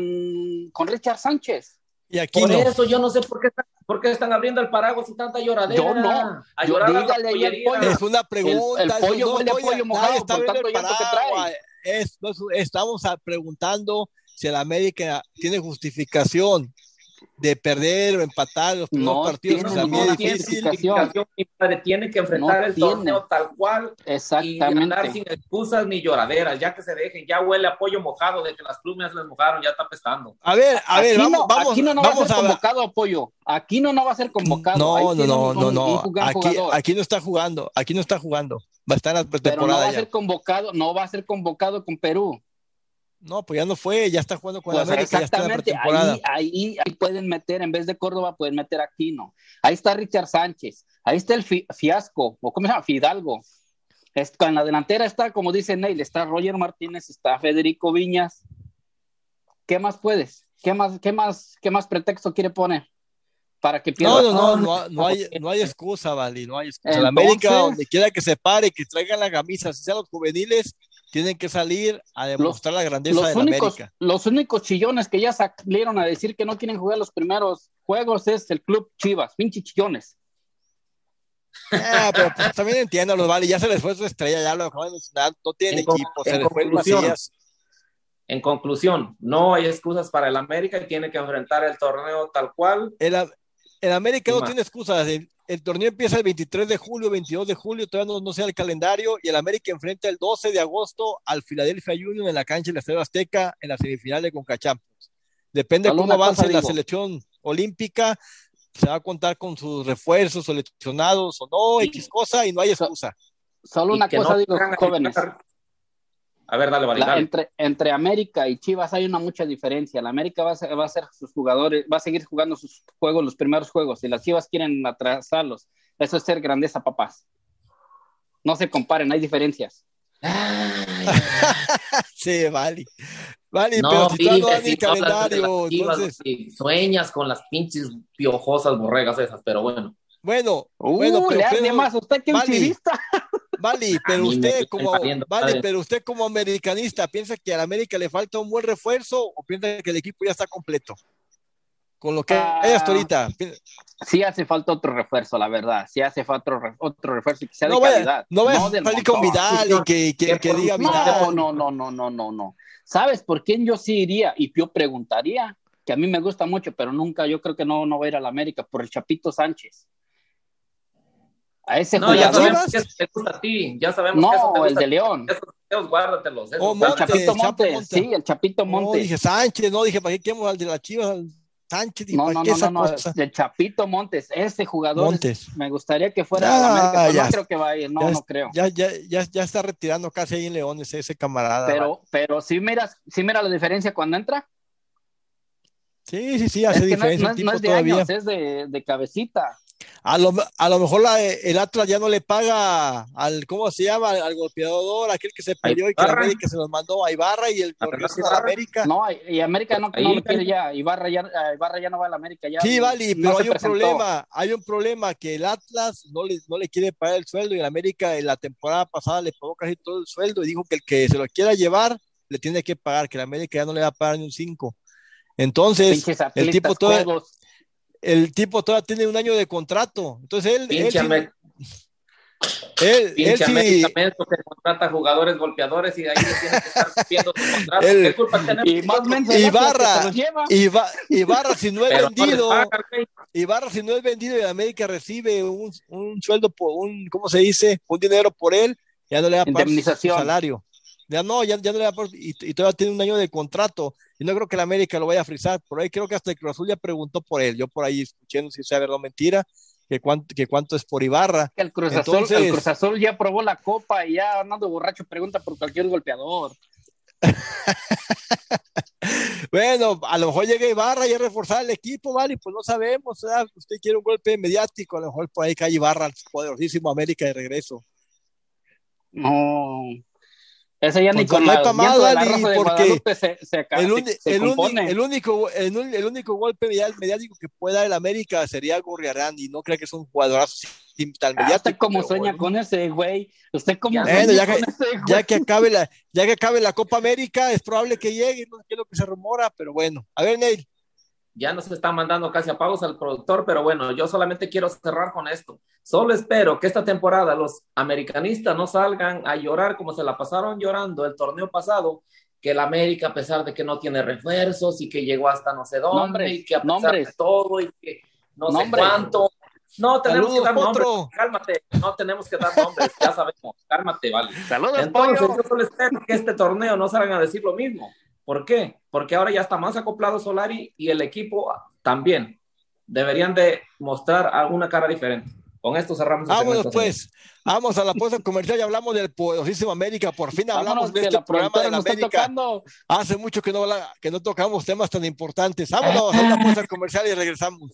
con Richard Sánchez Y aquí Por no. eso yo no sé por qué, están, por qué están abriendo el paraguas y tanta lloradera. Yo no. A Yo- llorar a dígale al pollería. pollo. Es una pregunta. el eso pollo no huele a pollo mojado está por tanto el que paraguas. Es- estamos a- preguntando si el América tiene justificación de perder o empatar los primeros No partidos tiene también mi padre, tiene que enfrentar No el tiene. torneo tal cual y Exactamente. andar sin excusas ni lloraderas, ya que se dejen, ya huele a pollo mojado de que las plumas les mojaron, ya está pestando. A ver, a ver, aquí vamos, no, vamos, aquí no, no va a vamos ser a convocado apoyo. Aquí no, no va a ser convocado. No, Ahí no, tiene no, no, no. Aquí, jugador. aquí no está jugando, aquí no está jugando. Va a estar en la pero no va pretemporada a ser convocado, no va a ser convocado con Perú. No, pues ya no fue, ya está jugando con Pues América, ya está la exactamente, ahí, ahí, ahí pueden meter, en vez de Córdoba, pueden meter a Aquino. Ahí está Richard Sánchez, ahí está el fi- fiasco, o cómo se llama, Fidalgo. Es- en la delantera está, como dice Neil, está Roger Martínez, está Federico Viñas. ¿Qué más puedes? ¿Qué más, qué más, qué más pretexto quiere poner? Para que pierda. No, no, no, no, no hay, no hay excusa, Vali, no hay excusa. La Entonces- América, donde quiera que se pare, que traigan la camisa, si sean los juveniles, tienen que salir a demostrar la grandeza los de únicos, América. los únicos chillones que ya salieron a decir que no quieren jugar los primeros juegos es el club Chivas, pinche chillones. Ah, pero pues, también entiendo, los Vali, ya se les fue su estrella, ya lo acaban de mencionar, no tienen En equipo, se en les fue Macías. En conclusión, no hay excusas para el América y tiene que enfrentar el torneo tal cual. El, el América no tiene excusas. El, el torneo empieza el 23 de julio, 22 de julio, todavía no, no sea el calendario. Y el América enfrenta el 12 de agosto al Philadelphia Union en la cancha de la Estadio Azteca en la semifinal de Conca Champions. Depende cómo avance cosa la digo. selección olímpica, se va a contar con sus refuerzos seleccionados o no, Y- X cosa, y no hay excusa. Solo una cosa no digo, jóvenes. A ver, dale, vale, La- dale. entre, entre América y Chivas hay una mucha diferencia. La América va a, ser, va a ser sus jugadores, va a seguir jugando sus juegos, los primeros juegos, y las Chivas quieren atrasarlos. Eso es ser grandeza, papás. No se comparen, hay diferencias. Sí, vale. Vale, No, pero si no calendario, las Chivas, entonces, y sueñas con las pinches piojosas borregas esas, pero bueno. bueno, Uh, bueno, pero, le hace pero- más usted que un Vale. chivista. Vale, pero usted como vale, pero usted como americanista piensa que a la América le falta un buen refuerzo o piensa que el equipo ya está completo. Con lo que Ah. hay hasta ahorita. Sí hace falta otro refuerzo, la verdad. Sí hace falta otro, re- otro refuerzo y que sea No de vaya, calidad. no vaya a del salir con. Vidal y que, que, Que que por diga. Vidal. No, no, no, no, no, no, no. ¿Sabes por quién yo sí iría? Y yo preguntaría, que a mí me gusta mucho, pero nunca, yo creo que no, no va a ir a la América, por el Chapito Sánchez. A ese No, ya sabemos jugador. que eso te gusta a ti. Ya sabemos que eso te No, el de León. Esos guárdatelos. esos Oh, El Chapito Montes, Montes. sí, el Chapito No, Montes. dije Sánchez, no, dije, ¿para qué al de las Chivas? al Sánchez, No, ¿para no, qué no, esa no, no, cosa? el Chapito Montes, ese jugador es- Montes. me gustaría que fuera Ya, a la América, pero ya. no creo que vaya a ir, no, Ya no creo. Ya, ya, ya, ya está retirando casi ahí en León ese, ese camarada. Pero, pero si miras, si mira la diferencia cuando entra, Sí, sí, sí, hace es que no, diferencia no no es de todavía. años, es de, de cabecita. A lo, a lo mejor la- el Atlas ya no le paga al, ¿cómo se llama? Al, al golpeador, aquel que se peleó y que la. América se los mandó a Ibarra y el ¿A que Fernando regresa a la? América. No, y América no, no lo quiere ya, Ibarra ya, a Ibarra ya no va a la América. Ya, Sí, vale, no pero hay un presentó. problema, hay un problema que el Atlas no le, no le quiere pagar el sueldo y el América en la temporada pasada le pagó casi todo el sueldo y dijo que el que se lo quiera llevar le tiene que pagar, que el América ya no le va a pagar ni un 5. Entonces, el tipo codos. El tipo todavía tiene un año de contrato. Entonces él, él, Pinche, él, él pinche sí- que contrata jugadores golpeadores y de ahí le tiene que estar cumpliendo su contrato. El- ¿Qué culpa tenemos Y más Ibarra. que se los lleva. Iba- Ibarra, si no es Pero no vendido, pagan, güey. Ibarra, si no es vendido y América recibe un, un sueldo por un, ¿cómo se dice? Un dinero por él, ya no le va a pagar su- salario. Ya no, ya, ya no le va a pagar, y, y todavía tiene un año de contrato. Y no creo que el América lo vaya a frizar. Por ahí creo que hasta el Cruz Azul ya preguntó por él. Yo por ahí escuché, no sé si sea verdad o mentira, que cuánto, que cuánto es por Ibarra. El Cruz, Azul, Entonces- el Cruz Azul ya probó la copa y ya Hernando Borracho pregunta por cualquier golpeador. Bueno, a lo mejor llega Ibarra y a reforzar el equipo, ¿vale? Pues no sabemos, ¿verdad? Usted quiere un golpe mediático, a lo mejor por ahí cae Ibarra poderosísimo América de regreso. No. Ese ya ni Pues con la, de la Rosa de porque Guadalupe se, se, El, se el único, el, un- el único golpe mediático que pueda dar el América sería Gorriarán y no creo que es un jugadorazo así tan Ah, mediático. usted como sueña bueno. con ese güey. Usted como Ya, sueña bueno, ya con que- ese güey. Ya que acabe la, ya que acabe la Copa América, es probable que llegue, no sé qué es lo que se rumora, pero bueno. A ver, Neil. Ya nos está mandando casi a pagos al productor, pero bueno, yo solamente quiero cerrar con esto. Solo espero que esta temporada los americanistas no salgan a llorar como se la pasaron llorando el torneo pasado que el América, a pesar de que no tiene refuerzos y que llegó hasta no sé dónde, Nombres, y que a pesar nombres. de todo y que no Nombres. sé cuánto. No tenemos Saludos, que dar nombres, Potro. cálmate, no tenemos que dar nombres, ya sabemos, cálmate, vale. Saludos, Entonces, pollo. yo solo espero que este torneo no salgan a decir lo mismo. ¿Por qué? Porque ahora ya está más acoplado Solari y el equipo también. Deberían de mostrar alguna cara diferente. Con esto cerramos el Vámonos pues, vamos a la pausa comercial y hablamos del poderosísimo América. Por fin hablamos Vámonos, de este la programa de la América. Hace mucho que no, habla- que no tocamos temas tan importantes. Vámonos a una pausa comercial y regresamos.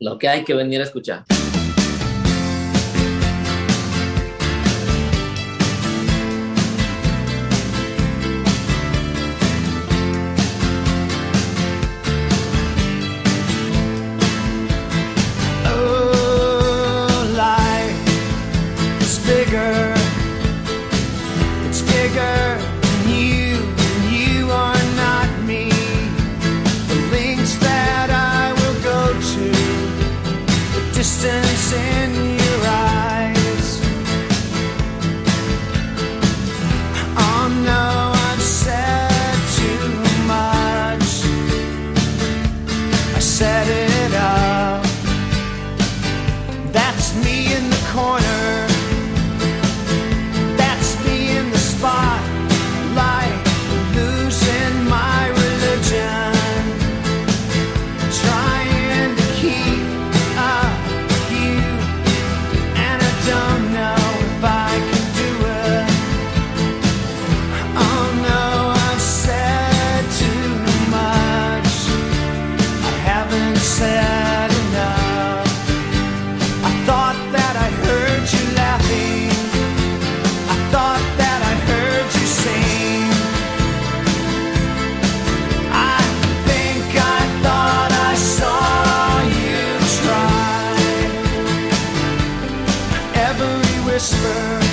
Lo que hay que venir a escuchar. Whisper,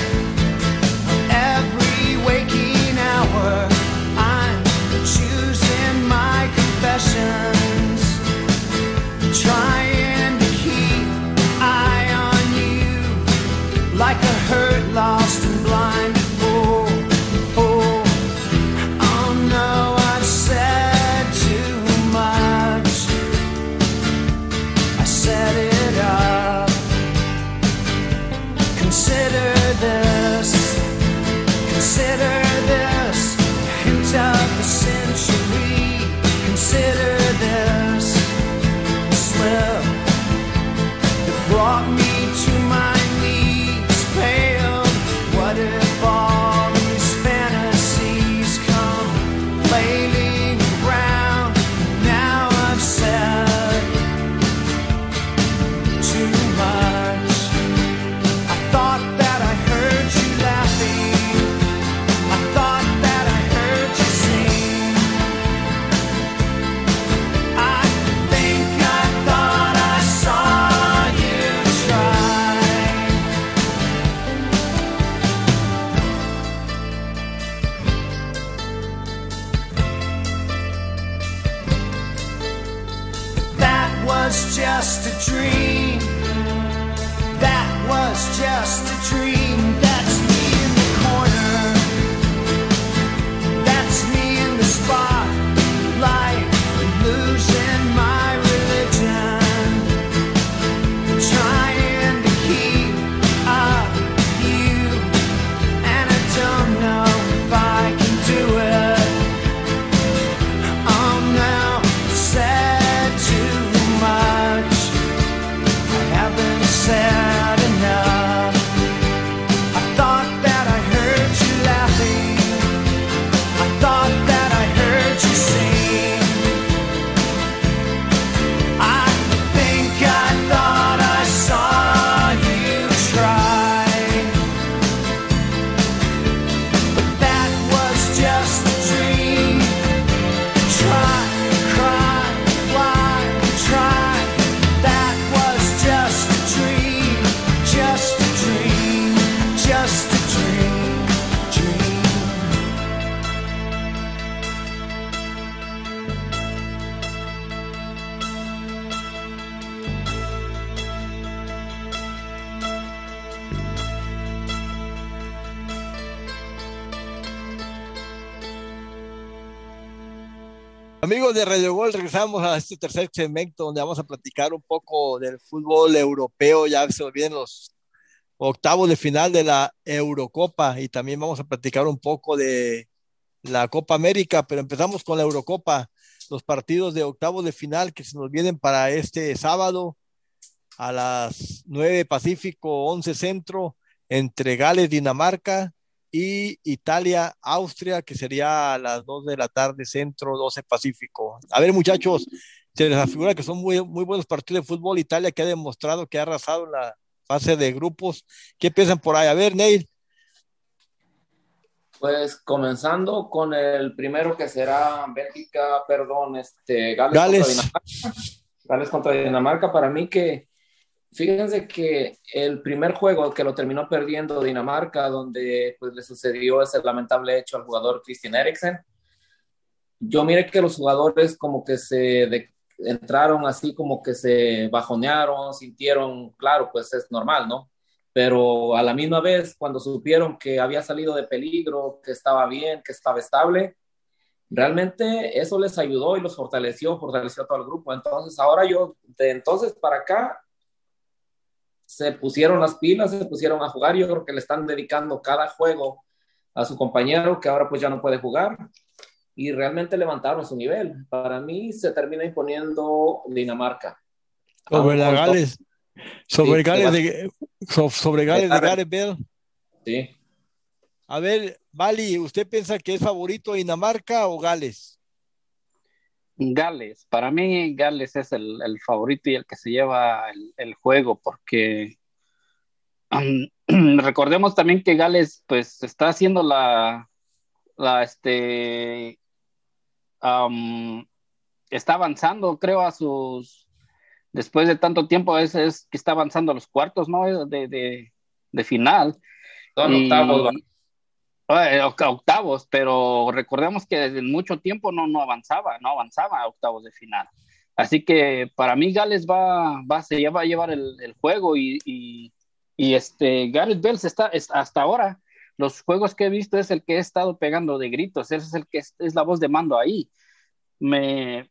regresamos a este tercer segmento donde vamos a platicar un poco del fútbol europeo. Ya se vienen los octavos de final de la Eurocopa y también vamos a platicar un poco de la Copa América, pero empezamos con la Eurocopa, los partidos de octavos de final que se nos vienen para este sábado a las 9 Pacífico, 11 Centro, entre Gales, Dinamarca y Italia, Austria, que sería a las 2 de la tarde, centro, 12 Pacífico. A ver, muchachos, se les afigura que son muy, muy buenos partidos de fútbol. Italia que ha demostrado que ha arrasado en la fase de grupos. ¿Qué piensan por ahí? A ver, Neil. Pues comenzando con el primero que será Bélgica, perdón, este, Gales, Gales. contra Dinamarca. Gales contra Dinamarca, para mí que Fíjense que el primer juego que lo terminó perdiendo Dinamarca, donde pues le sucedió ese lamentable hecho al jugador Christian Eriksen, yo mire que los jugadores como que se de- entraron así como que se bajonearon, sintieron, claro, pues es normal, ¿no? Pero a la misma vez, cuando supieron que había salido de peligro, que estaba bien, que estaba estable, realmente eso les ayudó y los fortaleció, fortaleció a todo el grupo. Entonces, ahora yo, de entonces para acá, se pusieron las pilas, se pusieron a jugar. Yo creo que le están dedicando cada juego a su compañero que ahora pues ya no puede jugar y realmente levantaron su nivel. Para mí se termina imponiendo Dinamarca. Sobre la Gales. Sobre Sí, Gales de, sobre Gales de Gareth. Sí. A ver, Vali, ¿usted piensa que es favorito Dinamarca o Gales? Gales, para mí Gales es el, el favorito y el que se lleva el, el juego porque um, recordemos también que Gales pues está haciendo la, la este um, está avanzando creo a sus después de tanto tiempo es, es que está avanzando a los cuartos no de, de, de final Son octavos. Oct- octavos, pero recordemos que desde mucho tiempo no, no avanzaba, no avanzaba a octavos de final. Así que para mí Gales va, va, se va a llevar el, juego y, y, este Gareth se está, es- hasta ahora, los juegos que he visto es el que he estado pegando de gritos, es el que es la voz de mando ahí. Me,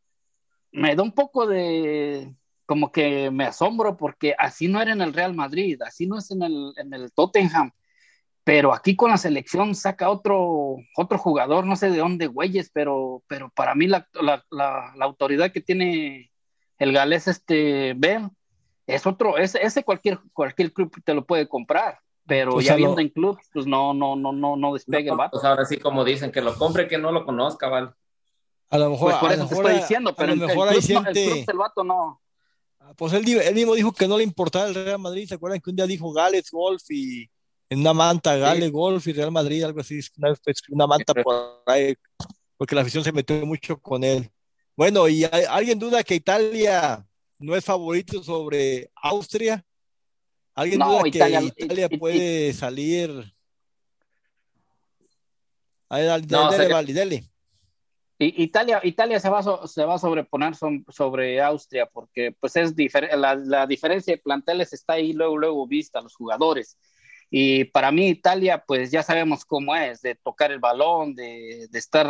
me da un poco de, como que me asombro porque así no era en el Real Madrid, así no es en el, en el Tottenham pero aquí con la selección saca otro, otro jugador, no sé de dónde, güeyes, pero, pero para mí la, la, la, la autoridad que tiene el galés este Bell es otro, ese, ese cualquier, cualquier club te lo puede comprar, pero ya a lo- viendo en club, pues no, no, no, no, no despega el vato. Pues ahora sí, como dicen, que lo compre, que no lo conozca, ¿vale? A lo mejor, Pues por a eso lo te mejor, estoy a- diciendo, a pero lo el, mejor el ahí club, no- el siente, club del vato no. pues él, él mismo dijo que no le importaba el Real Madrid, ¿se acuerdan que un día dijo Gales Golf y en una manta Gales Golf y Real Madrid, algo así, una, escribió una manta por ahí, porque la afición se metió mucho con él. Bueno, ¿y hay- alguien duda que Italia no es favorito sobre Austria? ¿Alguien No, duda que Italia- Italia it- it- puede salir? Ahí, dale, No, dale, Italia, Italia se va, so- se va a sobreponer son- sobre Austria porque pues es difer- la, la diferencia de planteles está ahí luego, luego vista, los jugadores. Y para mí Italia pues ya sabemos cómo es, de tocar el balón, de, de estar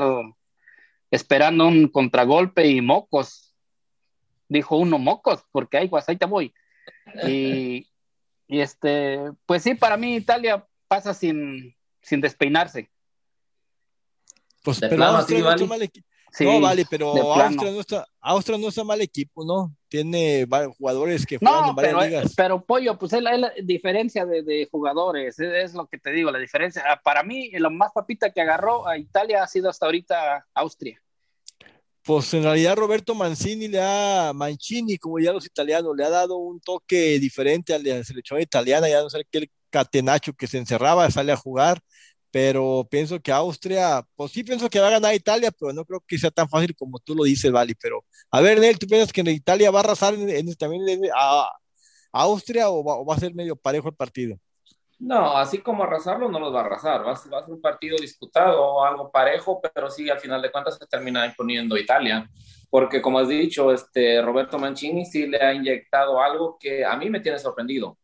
esperando un contragolpe y mocos. Dijo uno mocos, porque ahí, pues ahí te voy. Y, y este, pues sí, para mí Italia pasa sin, sin despeinarse. Pues, De pero plano, Austria sí, no está Vali. mal equi- Sí, no, vale, pero. Austria no está, Austria no está mal equipo, ¿no? Tiene jugadores que juegan No, en varias pero, ligas. pero Pollo, pues es la, es la diferencia de, de jugadores, es, es lo que te digo, la diferencia. Ah, Para mí, lo más papita que agarró a Italia ha sido hasta ahorita Austria. Pues en realidad Roberto Mancini le ha, Mancini, como ya los italianos, le ha dado un toque diferente a la selección italiana, ya no sé aquel catenacho que se encerraba, sale a jugar, pero pienso que Austria, pues sí pienso que va a ganar Italia, pero no creo que sea tan fácil como tú lo dices, Vali, pero a ver, Nel, ¿tú piensas que Italia va a arrasar en, en- también en- a, a Austria o va, o va a ser medio parejo el partido? No, así como arrasarlo, no los va a arrasar. Va va a ser un partido disputado algo parejo, pero sí, al final de cuentas se termina imponiendo Italia. Porque, como has dicho, este, Roberto Mancini sí le ha inyectado algo que a mí me tiene sorprendido.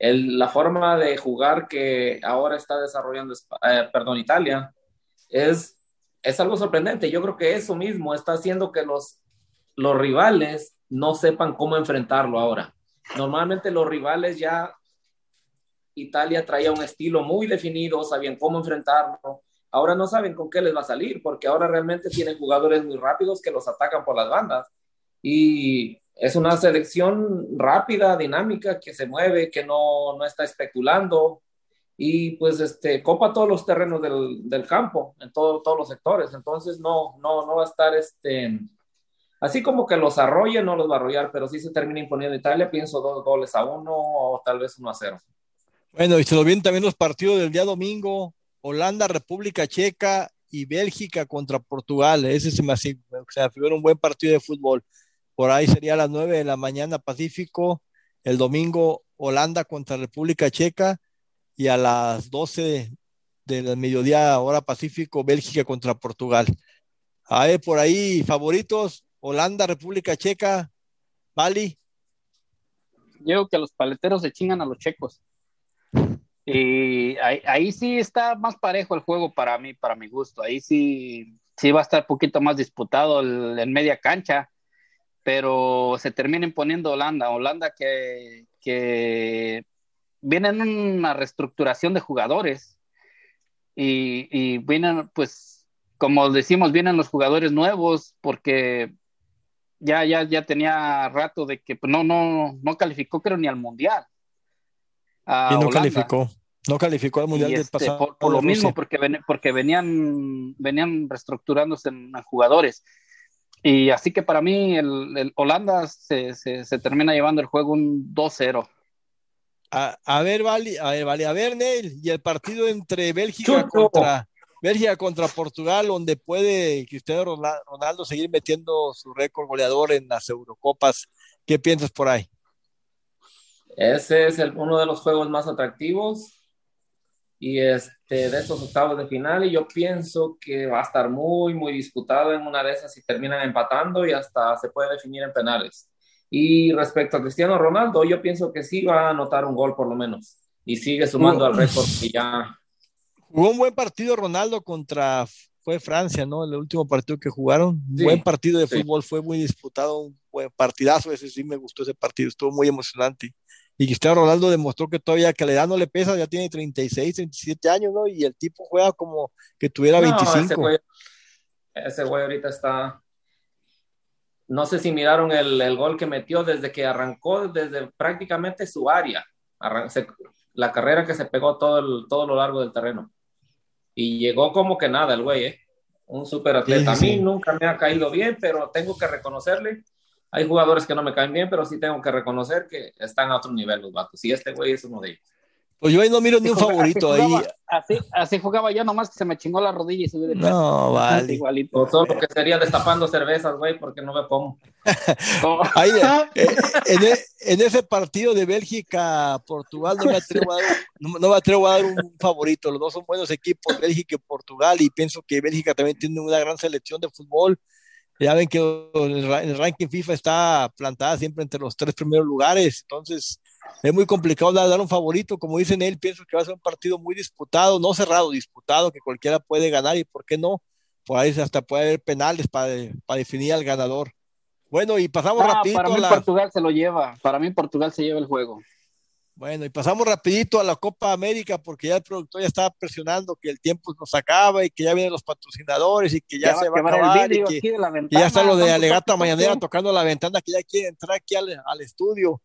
La forma de jugar que ahora está desarrollando, eh, perdón, Italia, es es algo sorprendente. Yo creo que eso mismo está haciendo que los, los rivales no sepan cómo enfrentarlo ahora. Normalmente los rivales ya, Italia traía un estilo muy definido, sabían cómo enfrentarlo. Ahora no saben con qué les va a salir, porque ahora realmente tienen jugadores muy rápidos que los atacan por las bandas. Y es una selección rápida, dinámica, que se mueve, que no, no está especulando y pues este, copa todos los terrenos del, del campo, en todo, todos los sectores. Entonces no, no, no va a estar este, así como que los arrolle, no los va a arrollar, pero sí se termina imponiendo Italia, pienso dos goles a uno o tal vez uno a cero. Bueno, y se lo vienen también los partidos del día domingo, Holanda, República Checa y Bélgica contra Portugal. Ese se me o sea, fue un buen partido de fútbol. Por ahí sería a las 9 de la mañana Pacífico, el domingo Holanda contra República Checa y a las 12 del mediodía hora Pacífico Bélgica contra Portugal. A ver, por ahí favoritos, Holanda, República Checa, Bali. Yo que los paleteros se chingan a los checos. Y ahí, ahí, sí está más parejo el juego para mí, para mi gusto. Ahí sí, sí va a estar un poquito más disputado en media cancha pero se termina imponiendo Holanda. Holanda que, que viene en una reestructuración de jugadores y, y, vienen, pues, como decimos, vienen los jugadores nuevos porque ya, ya, ya tenía rato de que no, no, no calificó, creo, ni al Mundial. y no Holanda. calificó. No calificó al Mundial y del este, pasado. Por, por lo mismo, porque, ven, porque venían, venían reestructurándose en, en jugadores. Y así que para mí el, el Holanda se, se, se, termina llevando el juego un 2-0. A, a, ver, vale, a ver, vale, a ver, Neil, y el partido entre Bélgica contra Bélgica contra Portugal, donde puede Cristiano Ronaldo seguir metiendo su récord goleador en las Eurocopas. ¿Qué piensas por ahí? Ese es el, uno de los juegos más atractivos y este, de estos octavos de final y yo pienso que va a estar muy, muy disputado en una de esas si terminan empatando y hasta se puede definir en penales. Y respecto a Cristiano Ronaldo, yo pienso que sí va a anotar un gol por lo menos y sigue sumando al récord que ya... Jugó un buen partido Ronaldo contra, fue Francia, ¿no? El último partido que jugaron. Sí, buen partido de fútbol, fue muy disputado, un buen partidazo, ese sí me gustó ese partido, estuvo muy emocionante. Y Cristiano Ronaldo demostró que todavía que la edad no le pesa, ya tiene 36, 37 años, ¿no? Y el tipo juega como que tuviera 25. No, ese, güey, ese güey ahorita está. No sé si miraron el, el, gol que metió desde que arrancó, desde prácticamente su área. Se, la carrera que se pegó todo, el, todo lo largo del terreno. Y llegó como que nada el güey, ¿eh? Un súper atleta. Sí, sí. A mí nunca me ha caído bien, pero tengo que reconocerle hay jugadores que no me caen bien, pero sí tengo que reconocer que están a otro nivel los vatos. Y este güey es uno de ellos. Pues yo ahí no miro ni un así favorito jugaba, ahí. Así, así, jugaba yo, nomás que se me chingó la rodilla y subí de No, vale. Igualito. O solo que sería destapando cervezas, güey, porque no me pongo. ahí, eh, en, en, ese partido de Bélgica-Portugal no me, atrevo a dar, no, no me atrevo a dar un favorito. Los dos son buenos equipos, Bélgica y Portugal, y pienso que Bélgica también tiene una gran selección de fútbol ya ven que el ranking FIFA está plantada siempre entre los tres primeros lugares, entonces es muy complicado dar un favorito, como dicen él, pienso que va a ser un partido muy disputado, no cerrado, disputado, que cualquiera puede ganar y por qué no, por ahí hasta puede haber penales para, para definir al ganador. Bueno, y pasamos ah, rapidito Para mí a la... Portugal se lo lleva, para mí Portugal se lleva el juego. Bueno, y pasamos rapidito a la Copa América porque ya el productor ya estaba presionando que el tiempo nos acaba y que ya vienen los patrocinadores y que ya, ya se va, a acabar y que, y ya está lo de Alegata Mañanera tocando la ventana que ya quiere entrar aquí al, al estudio,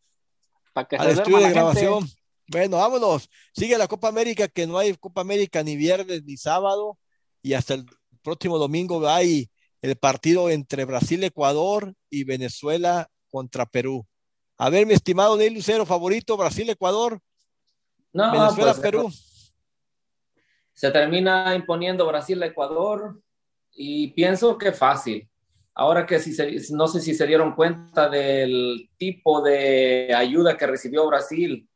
que al estudio de grabación. Gente. Bueno, vámonos. Sigue la Copa América que no hay Copa América ni viernes ni sábado y hasta el próximo domingo hay el partido entre Brasil, Ecuador y Venezuela contra Perú. A ver, mi estimado Neil Lucero, favorito, Brasil, Ecuador, no, Venezuela, pues, Perú. Se termina imponiendo Brasil, Ecuador, y pienso que fácil. Ahora que si se, no sé si se dieron cuenta del tipo de ayuda que recibió Brasil.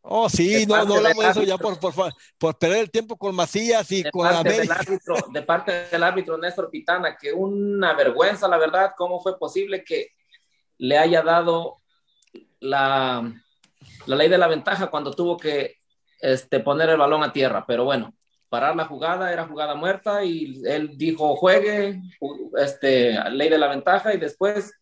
Oh, sí, no, no hablamos de eso ya por, por, por, perder el tiempo con Macías y de con parte América. Del árbitro, de parte del árbitro Néstor Pitana, que una vergüenza, la verdad, cómo fue posible que le haya dado la, la ley de la ventaja cuando tuvo que este, poner el balón a tierra, pero bueno, parar la jugada, era jugada muerta y él dijo juegue, este, ley de la ventaja y después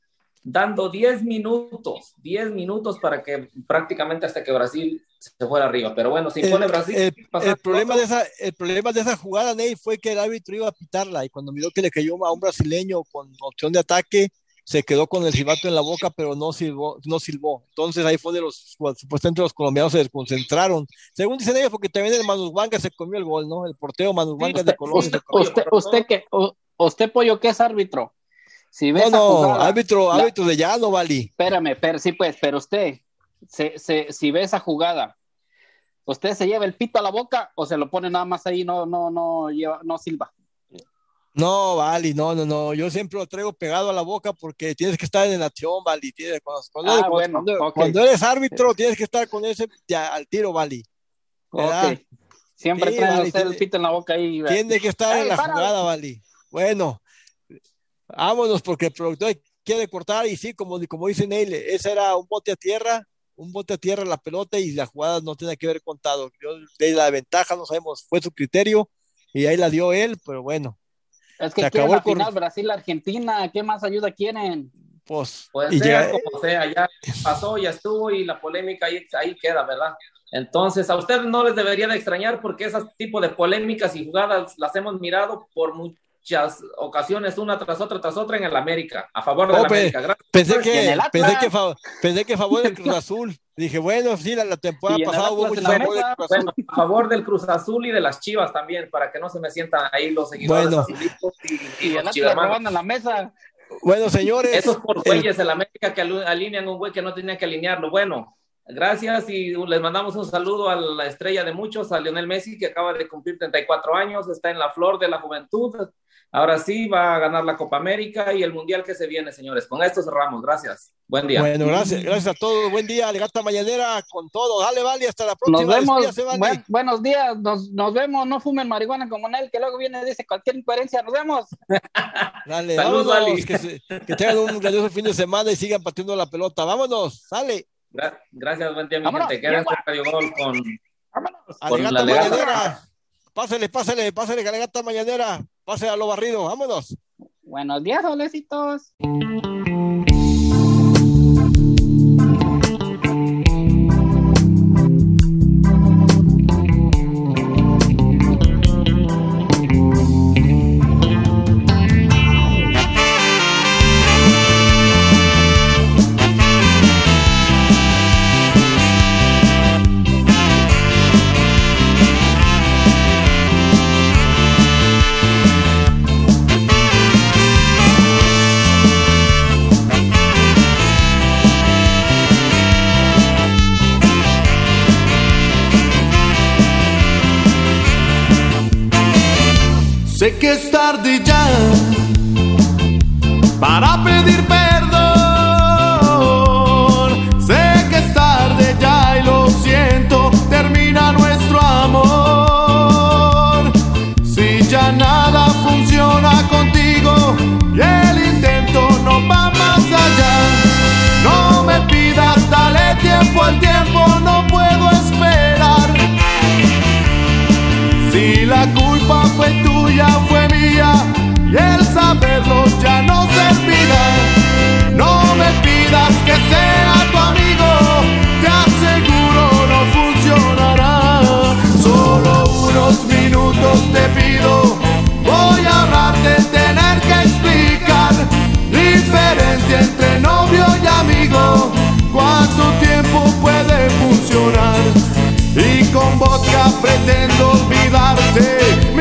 dando 10 minutos, 10 minutos para que prácticamente hasta que Brasil se fuera arriba. Pero bueno, si pone Brasil... El, pasa el problema de esa, el problema de esa jugada, Ney, fue que el árbitro iba a pitarla. Y cuando miró que le cayó a un brasileño con opción de ataque, se quedó con el silbato en la boca, pero no silbó, no silbó. Entonces ahí fue de los, supuestamente los colombianos se desconcentraron. Según dicen ellos, porque también el Manusbanga se comió el gol, ¿no? El porteo Manusbanga de Colombia. comió. Usted, usted, que, usted, Pollo, ¿qué es árbitro? Si ve No, no, jugada- árbitro, la- árbitro de ya no valí. Espérame, pero sí, pues, pero usted, se, se- si ve esa jugada, ¿usted se lleva el pito a la boca o se lo pone nada más ahí, no, no, no, lleva, no silba? No, Vali, no, no, no. Yo siempre lo traigo pegado a la boca porque tienes que estar en acción, Vali. Tienes- Cuando, cuando- Ah, cuando- bueno, cuando- ok. cuando eres árbitro, tienes que estar con ese ya, al tiro, Vali. ¿Verdad? Ok. Siempre Sí, trae usted el pito en la boca ahí. Tiene que estar en la jugada, Vali. Bueno, vámonos porque el productor quiere cortar y sí, como, como dice Neil, ese era un bote a tierra, un bote a tierra la pelota y la jugada no tiene que ver contado. Yo de la ventaja, no sabemos, fue su criterio y ahí la dio él, pero bueno, Es que se acabó la el final Brasil-Argentina, ¿qué más ayuda quieren? pues, Pues y sea llega- como sea, ya pasó, ya estuvo y la polémica ahí, ahí queda, ¿verdad? Entonces, a ustedes no les debería de extrañar porque ese tipo de polémicas y jugadas las hemos mirado por muchas ocasiones, una tras otra, tras otra en el América, a favor de la Oh, pe- América. Gracias. Pensé que, pensé que, fa- pensé que a favor del Cruz Azul. Dije, bueno, sí, la, la temporada pasada hubo Atlas mucho en la favor del mesa, Cruz Azul. Bueno, a favor del Cruz Azul y de las Chivas también, para que no se me sientan ahí los seguidores Bueno. y, y Y chivermanos. robando en la mesa. Bueno, señores, Esos por el- güeyes del América que alinean un güey que no tenía que alinearlo. Bueno, gracias y les mandamos un saludo a la estrella de muchos, a Lionel Messi, que acaba de cumplir 34 años, está en la flor de la juventud. Ahora sí va a ganar la Copa América y el Mundial que se viene, señores. Con esto cerramos. Gracias. Buen día. Bueno, gracias, gracias a todos. Buen día, Alegata Mañanera con todo. Dale, Vali, hasta la Nos próxima. vemos. Vali. Buen- buenos días. Nos, nos vemos. No fumen marihuana como él, que luego viene y dice cualquier incoherencia. Nos vemos. Dale, Salud. Vali. Que, se- que tengan un grandioso fin de semana y sigan pateando la pelota. Vámonos, sale. Gra- gracias, buen día, mi Vámonos, gente. Quédense Radio Gol con Vámonos. Con Alegata la. Mañanera. Pásale, pásale, pásale, Alegata Mañanera. Pásale a lo barrido. Vámonos. Buenos días, solecitos. Sé que es tarde ya para pedir perdón. Sé que es tarde ya y lo siento, termina nuestro amor. Si ya nada funciona contigo y el intento no va más allá, no me pidas, dale tiempo al tiempo, no puedo esperar. Si la culpa tuya, fue mía, y el saberlo ya no servirá. No me pidas que sea tu amigo, te aseguro no funcionará. Solo unos minutos te pido, voy a ahorrarte tener que explicar. Diferencia entre novio y amigo, cuánto tiempo puede funcionar. Y con vodka pretendo olvidarte,